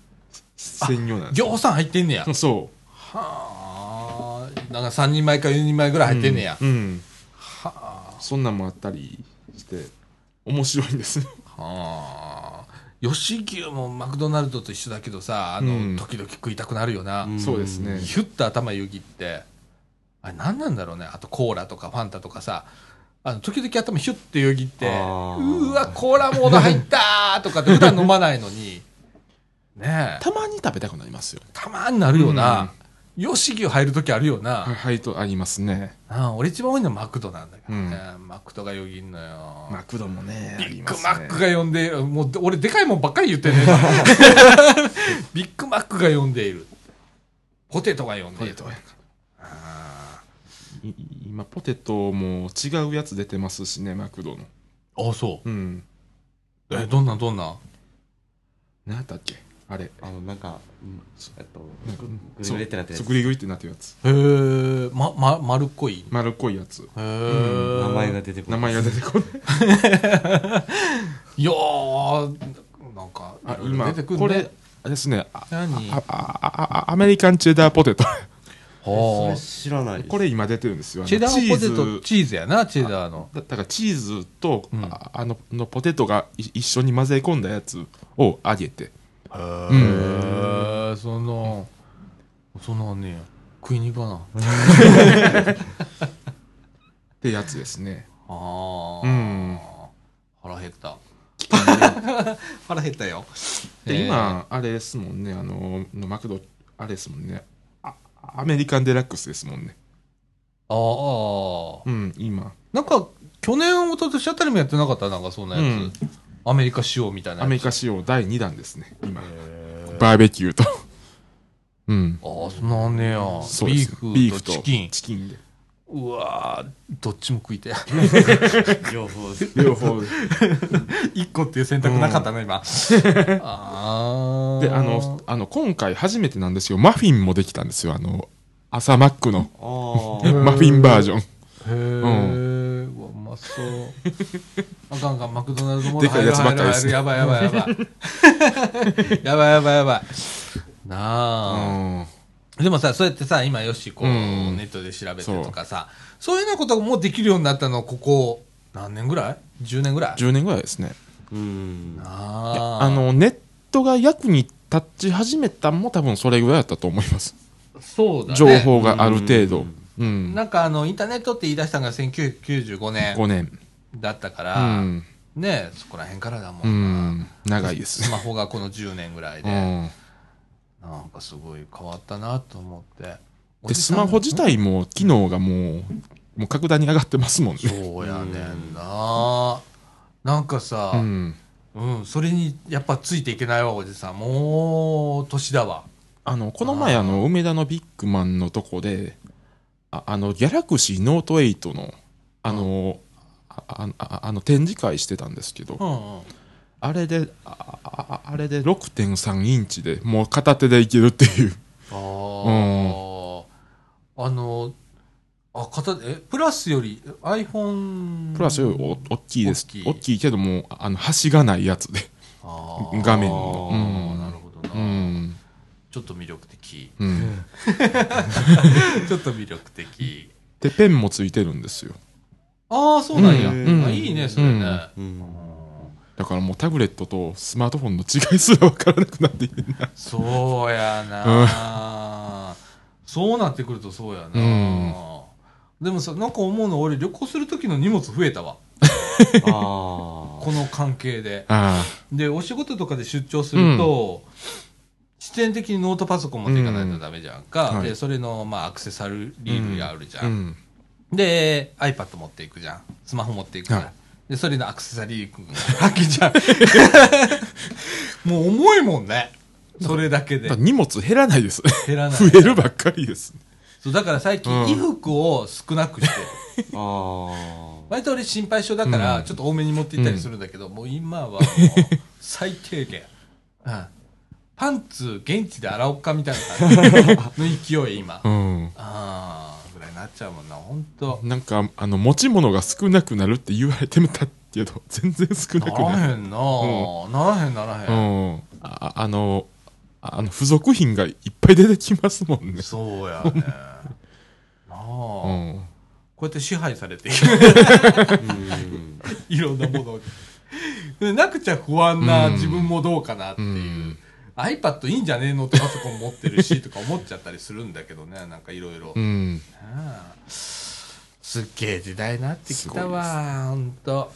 専用なんですぎょうさん入ってんねや。そはあ。なんか3人前か4人前ぐらいう入ってんねや、うん。うんはあ。そんなんもあったりして面白いんですはあ。吉牛もマクドナルドと一緒だけどさあの、うん。時々食いたくなるよな、ん。そうですね。ヒュッと頭よぎってあれ何なんだろうね。あとコーラとかファンタとかさあの時々頭ヒュッてよぎってあー。うわコーラモード入ったーとかって普段飲まないのにねえ。たまに食べたくなりますよたまになるよな、吉牛入る時あるよな、はいはいとありますね。ああ俺一番多いのはマクドなんだけどね、マクドがよぎんのよ。マクドもねビッグマックが呼んでいる。もう、俺、でかいもんばっかり言ってんね。ビッグマックが呼んでいる。ポテトが呼んでいる。今ポテトも違うやつ出てますしねマクドの。ーあ、そう。ん。う。え、どんなんどんなん？何やったっけ？あれ。あのなんかうんえっとグリグリってなってるやつ。そうグリグリってなってるやつ。へえ、ま、ま、丸っこい？丸っこいやつ。へえ。名前が出てこ名ない。前が出てこない。いやー、なんか、あいろいろ今出てくるね。これあれですね。あ何？ああああアメリカンチェダーポテト。そはれ知らないです。これ今出てるんですよ。あのチェダーポテト、チーズ。チーズやな、チェダーの。だだからチーズと、うん。ああののポテトがい一緒に混ぜ込んだやつを揚げてへえ、その、そんなんねや。食いに行かな。ってやつですねああ、うん腹減った。腹減ったよ。で今あれですもんねあののマクドあれですもんねあアメリカンデラックスですもんねああ、うん今なんか、去年、一昨年あたりもやってなかった？なんかそんなやつ。うんアメリカ仕様みたいな。アメリカ仕様第2弾ですね今。バーベキューと。うん。ああ、そんなんねや。そうです。ビーフビーフととチキン。チキンで。うわーどっちも食いて。両方。両方。一個っていう選択なかったね、今。ああ。であのあの今回初めてなんですよ。マフィンもできたんですよ。あの朝マックの。マフィンバージョン。へえ、うわ、うまそう。あかんあかん、マクドナルドモードでかいやつばっかりです入る入るやばいやばいやばい。やばいやばいやばい。なあ。うんでもさ、そうやってさ、今よし、こう、うんネットで調べてとかさ、そういうようなことがもうできるようになったの、ここ、何年ぐらい ?10 年ぐらい？10年ぐらいですねうんあーあのネットが役に立ち始めたんも多分それぐらいだったと思いますそうだね。情報がある程度うんなんかあの、インターネットって言い出したのが1995年5年。だったかうら、ん。ねそこら辺からだもうん。長いです。スマホがこの10年ぐらいで、うん。なんかすごい変わったなと思って。でスマホ自体も機能がもうもう格段に上がってますもんね。そうやねんな。なんかさ、うん。うん、それにやっぱついていけないわ、おじさん。もう、年だわ。あのこの前あの梅田のビッグマンのとこでああのギャラクシーノート8のあの、ああああの展示会してたんですけど、うんうん。あれであああれで6.3インチでもう片手でいけるっていう。ああ、あの、あ、片手、え、プラスより iPhone。プラスよりお大きいです。大きい。大きいけどもあの端がないやつで。画面の。うん。なるほどな、うんちょっと魅力的。うん ちょっと魅力的。でペンもついてるんですよああ、そうなんや。うんあいいね、それね。うんだからもうタブレットとスマートフォンの違いすら分からなくなっているな。そうやな、そうなってくるとそうやな、うんでもさ、なんか思うの俺旅行する時の荷物増えたわ。あこの関係で。あで、お仕事とかで出張すると、必然的にノートパソコン持っていかないとダメじゃんか。うんはいで、それの、まあ、アクセサリー類があるじゃ。あ。うんん。で、iPad 持っていくじゃん。スマホ持っていくじゃん。はいで、それのアクセサリー君がわけじゃん。もう重いもんね。それだけでだから。荷物減らないです。減らない。増えるばっかりです。そう、だから最近、うん衣服を少なくして、あ。あ割と俺心配性だから、うんちょっと多めに持って行ったりするんだけど、もう今はもう、最低限。うん。パンツ、現地で洗おうかみたいな感じの勢い、今。あうん。あー、ぐらいになっちゃうもんな、ほんと。なんか、あの、持ち物が少なくなるって言われてみたけど、全然少ななくなる。らへんな、ならへんならへ。うんん。ああの、あの、付属品がいっぱい出てきますもんね。そうやね。な あ、うこん。うやって支配されていく。あ。うん。いろんなものなくちゃ不安なうん自分もどうかなっていう。うん iPad いいんじゃねえのってパソコン持ってるしとか思っちゃったりするんだけどね、なんかいろいろすっげえ時代になってきたわ、ほんと。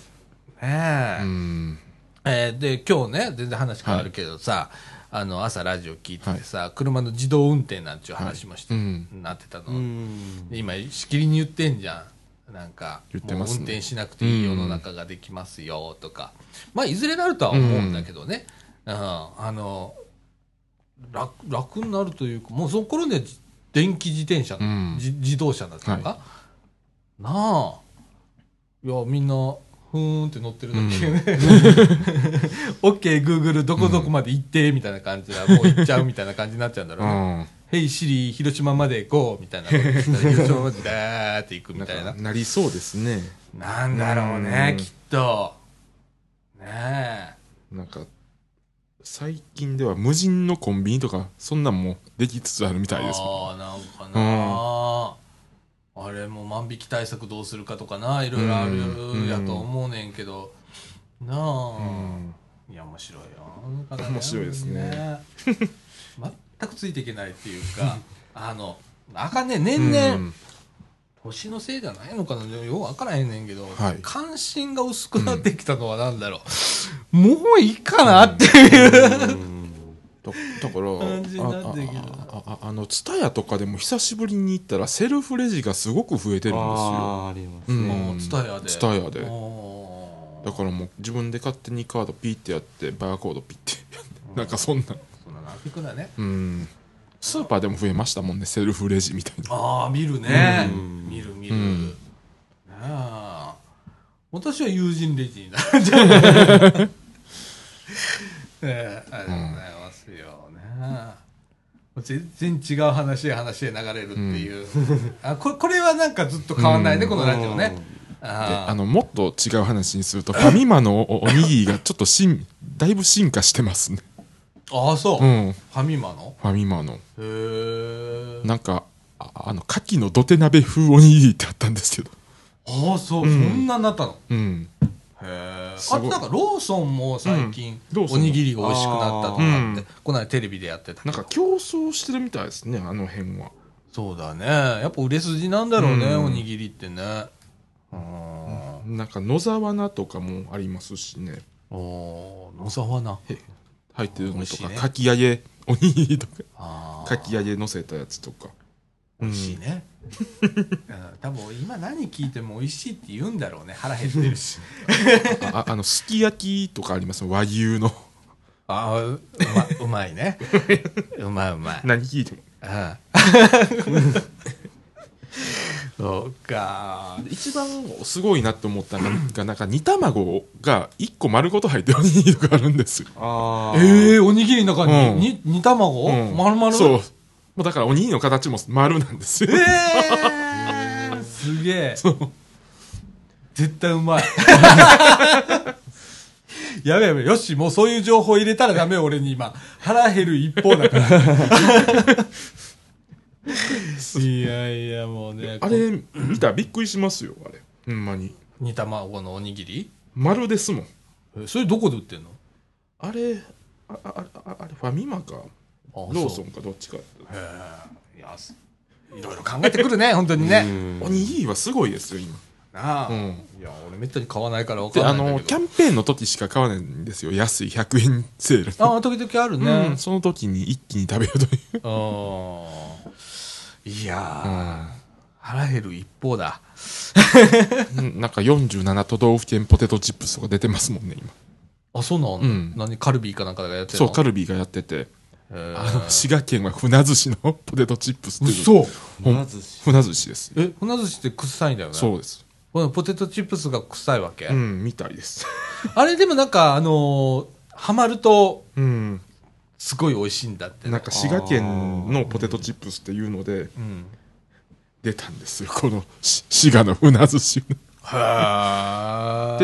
ねえ。うん。えーで、今日ね、全然話変わるけどさ、あの、朝ラジオ聞いててさ、車の自動運転なんていう話もして、うんなってたの。うん。で今、しきりに言ってんじゃん。なんか、運転しなくていい世の中ができますよ、とか。まあ、いずれなるとは思うんだけどね。うん、あの、楽、楽になるというか、もうその頃にはじ電気自転車、うんじ自動車だったのか、なあ。いや、みんな、ふーんって乗ってるだけね。オッケー、グーグル、どこどこまで行って、みたいな感じで、もう行っちゃうみたいな感じになっちゃうんだろううね。ん。ヘイシリ、広島まで行こうみたいな。広島までダーって行くみたいなか。なりそうですね。なんだろうね、うんきっと。ねえ。なんか、最近では無人のコンビニとか、そんなんもできつつあるみたいです。もん。ああ、なんかな、あれも万引き対策どうするかとかな、いろいろあるうんやと思うねんけど。なあ、うん。いや、面白いよ。面白いですね。全くついていけないっていうか、あの、あかんね、年々、うん年のせいじゃないのかな？よく分からへんねんけど、はい。関心が薄くなってきたのはなんだろう、もういいかなっていう、うん。だだから、ああああの、ツタヤとかでも久しぶりに行ったら、セルフレジがすごく増えてるんですよ。ああ、ありますうん。ね。もうツタヤで。ツタヤで。だからもう自分で勝手にカードピーってやって、バーコードピッてやって、なんかそんな。そんななくんだね。うん。スーパーでも増えましたもんね、セルフレジみたいな。ああ見るね、うん。見る見る、うん。私は友人レジになる。んじゃないええありがとうございますよね、全然違う話へ話へ流れるっていう、あこれこれはなんかずっと変わんないね、うん。このラジオね、でああの、もっと違う話にすると、ファミマのおおにぎりがちょっと進、だいぶ進化してますね。ああそう、フうん。ァミマの？ファミマの。へえなんか、ああの、牡蠣の土手鍋風おにぎりってあったんですけど。ああそう、うん。そんなになったの？うん。へえあとなんかローソンも最近、うん。おにぎりが美味しくなったとかって、うん。この間テレビでやってたなんか競争してるみたいですね、あの辺は。そうだね。やっぱ売れ筋なんだろうね、うん。おにぎりってね。うんなんか野沢菜とかもありますしね。おー野沢菜入ってるのとか、ね。かき揚げ、おにぎりとか、かき揚げ乗せたやつとか。美味しいね、うん、多分今何聞いても美味しいって言うんだろうね。腹減ってるし。あああの、すき焼きとかあります和牛の。あーうまうまいね。うまいうまい。何聞いても。あそうか。一番すごいなって思ったのが、なんか煮卵が1個丸ごと入ってるおにぎりとかあるんですよ。ああ。ええおにぎりの中に、うん。に煮卵、うん。丸々？そう。もうだからおにぎりの形も丸なんですよ。ええー、すげえ。絶対うまい。やべやべよしもうそういう情報入れたらダメよ俺に今。腹減る一方だから いやいやもうねあれ見た？らびっくりしますよ、あれ。ほんまに。煮卵のおにぎり？丸ですもん。えそれどこで売ってんの？あれあああああれファミマか。ロローソンかどっちか。へえいやすいろいろ考えてくるね 本当にね。うん。おにぎりはすごいですよ今。なあ、うん。いや俺めったに買わないから分かんないんだけど。のキャンペーンの時しか買わないんですよ。安い100円セールああ時々あるね、うん、その時に一気に食べるという。うんいやー、腹減る一方だ。う んなんか47都道府県ポテトチップスとか出てますもんね今。あそうなの、うん。何？カルビーかなんかがやってるそうのカルビーがやってて。あの滋賀県は船寿司のポテトチップスっていう。嘘。ほんまずし船寿司です。え船寿司って臭いんだよね？そうです。このポテトチップスが臭いわけ、うんみたいです。あれでもなんかあのーハマるとうんすごい美味しいんだってね。なんか滋賀県のポテトチップスっていうのでうん。出たんですよ。このし滋賀の船寿司。で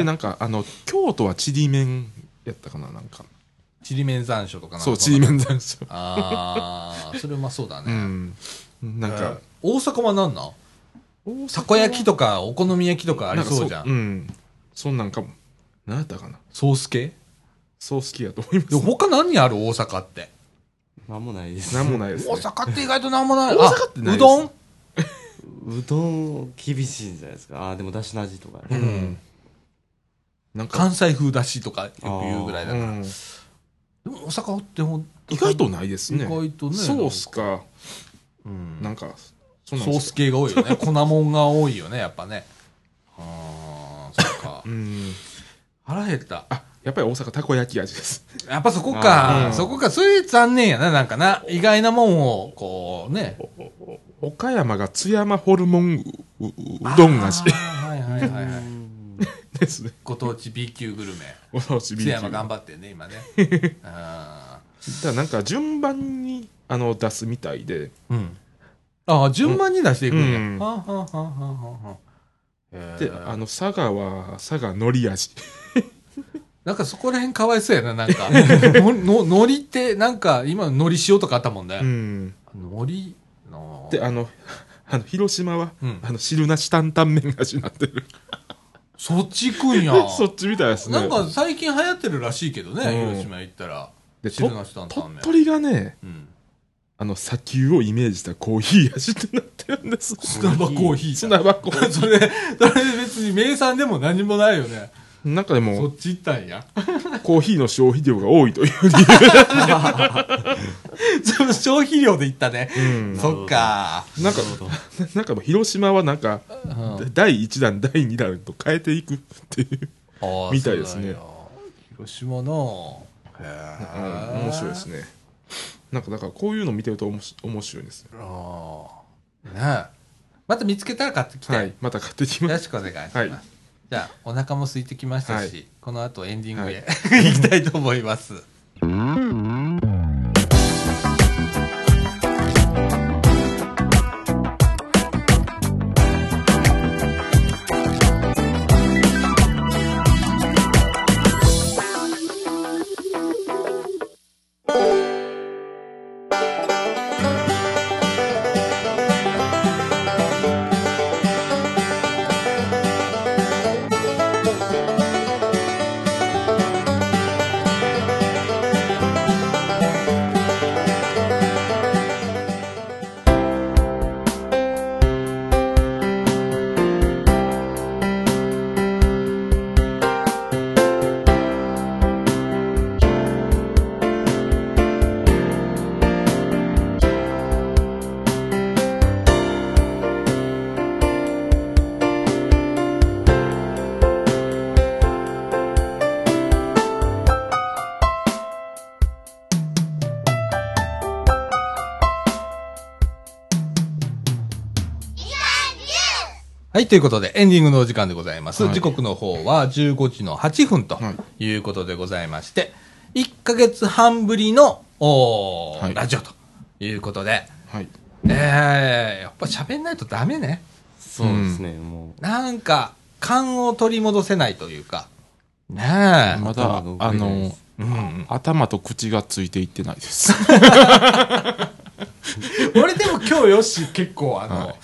なんかあの京都はちりめんやったかななんか。ちりめん山椒とかなそうちりめん山椒ああそれうまそうだうね、ん。なんか大阪は何なん？たこ焼きとかお好み焼きとかありそうじゃん。なんかうん。そんなんかも何やったかな。ソース系？そう好きやと思いまです他何ある？大阪って。なんもないです。なんもないですね。大阪って意外と何もない。大阪ってないです。あうどん？うどん厳しいんじゃないですか。ああでもだしの味とか。ねうん。なんか関西風だしとかよく言うぐらいだから、うん。でも大阪ってほん意外とないですね。意外とね。ソースか。うん。なんかそんなんソース系が多いよね。粉もんが多いよねやっぱね。ああそっか。うん。腹減った。あやっぱり大阪たこ焼き味です。やっぱそこか、うん。そこか。それ残念やななんかな。意外なもんをこうね。岡山が津山ホルモンうううどん味。はいはいはいはい。う んですね。ご当地 B 級グルメ。ご当地 B 津級山頑張ってんね今ね。あだなんか順番にあの出すみたいで。ーうん。ああ順番に出していくんや、うん。はあはあはあはあはあ。であの佐賀は佐賀のり味 なんかそこら辺かわいそうやななんか。のののりってなんか今のり塩とかあったもんね、うん。のりの。であのあの広島は、うん。あの汁なし担々麺味になってる。そっち行くんや。そっちみたいですね。なんか最近流行ってるらしいけどね、うん。広島行ったら。で汁なし担々鳥麺取がねうん。あの砂丘をイメージしたコーヒー味ってなってるんです。砂場コーヒー砂ん場コーヒ それそれ別に名産でも何もないよね。ーなんかでそもっち行ったんや？コーヒーの消費量が多いという理 その消費量で行ったね、由、うん。そっか、なんかなるほど。なんかもう広島はなんかうん。第1弾第2弾と変えていくっていうみたいですね。広島な。ぁへえうん面白いですね。なんかだからこういうの見てるとおもし面白いですああねえ。また見つけたら買ってきて、はい。また買ってきます。よろしくお願いします、はいじゃあお腹も空いてきましたし、はい。この後エンディングはへ、い。行きたいと思いますということで、エンディングのお時間でございます。はい。時刻の方は15時の8分とはい。いうことでございまして、1ヶ月半ぶりの、はい。ラジオということで、はい。えー、やっぱ喋んないとダメね。そうですね、もなんか、勘を取り戻せないというか、ねえ。まだあのすうん、頭と口がついていってないです。俺でも今日よし結構あの、はい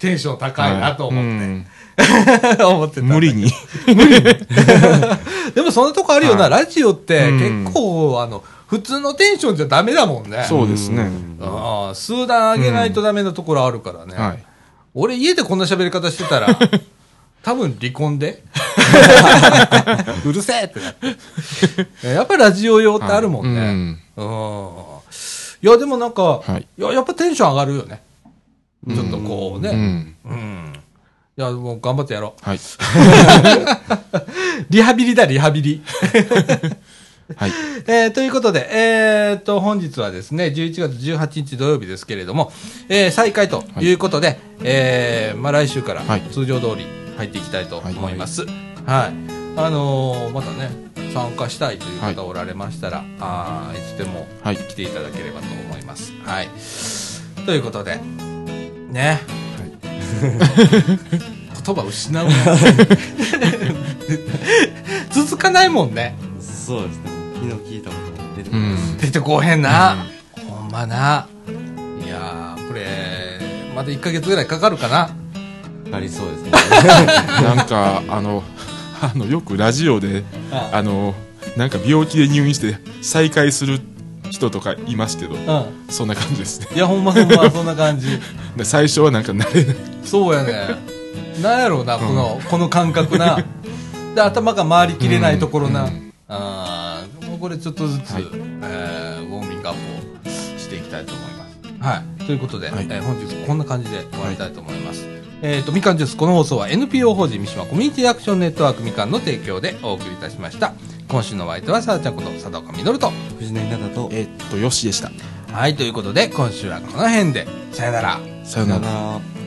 テンション高いなと思って、うん 思ってたんだ無理に。でもそんなとこあるよな、はいラジオってうん結構、あの、普通のテンションじゃダメだもんね。そうですね。ああ数段上げないとダメなところあるからね。はい。俺家でこんな喋り方してたら、多分離婚で？うるせえってなって。やっぱラジオ用ってあるもんね。はいうん。いや、でもなんか、はいいや、やっぱテンション上がるよね。ちょっとこうね。うん。うん。いや、もう頑張ってやろう。はい。リハビリだ、リハビリ。はい。えーということで、えー、と、本日はですね、11月18日土曜日ですけれども、えー再開ということで、えーまあ来週からはい通常通り入っていきたいと思います。はい。あのーまたね、参加したいという方おられましたら、あーいつでもはい来ていただければと思います。はい。ということで、ね。言葉失うな 続かないもんね。そうですね。昨日聞いたことが出てこうない、ん。出てこうへんな、ほんまな。いやーこれまだ1ヶ月ぐらいかかるかな。ありそうですね。なんか、あの、あの、よくラジオで、ああ。の、なんか病気で入院して再会する人とかいますけど、うん。そんな感じですね。いやほんまほんま そんな感じ。で最初はなんか慣れない。そうやねなんやろうなこの、この感覚な。で頭が回りきれないところな、うん。あーもうこれちょっとずつ、はい。えーウォーミングアップをしていきたいと思います。はい。ということで、はい。えー本日こんな感じで終わりたいと思います、えっ、とみかんジュースこの放送は NPO 法人三島コミュニティアクションネットワークみかんの提供でお送りいたしました今週のお相手はさあちゃんこと佐岡みのると藤野稲田とえーっと、よしでした。はいということで今週はこの辺でさよなら。さよなら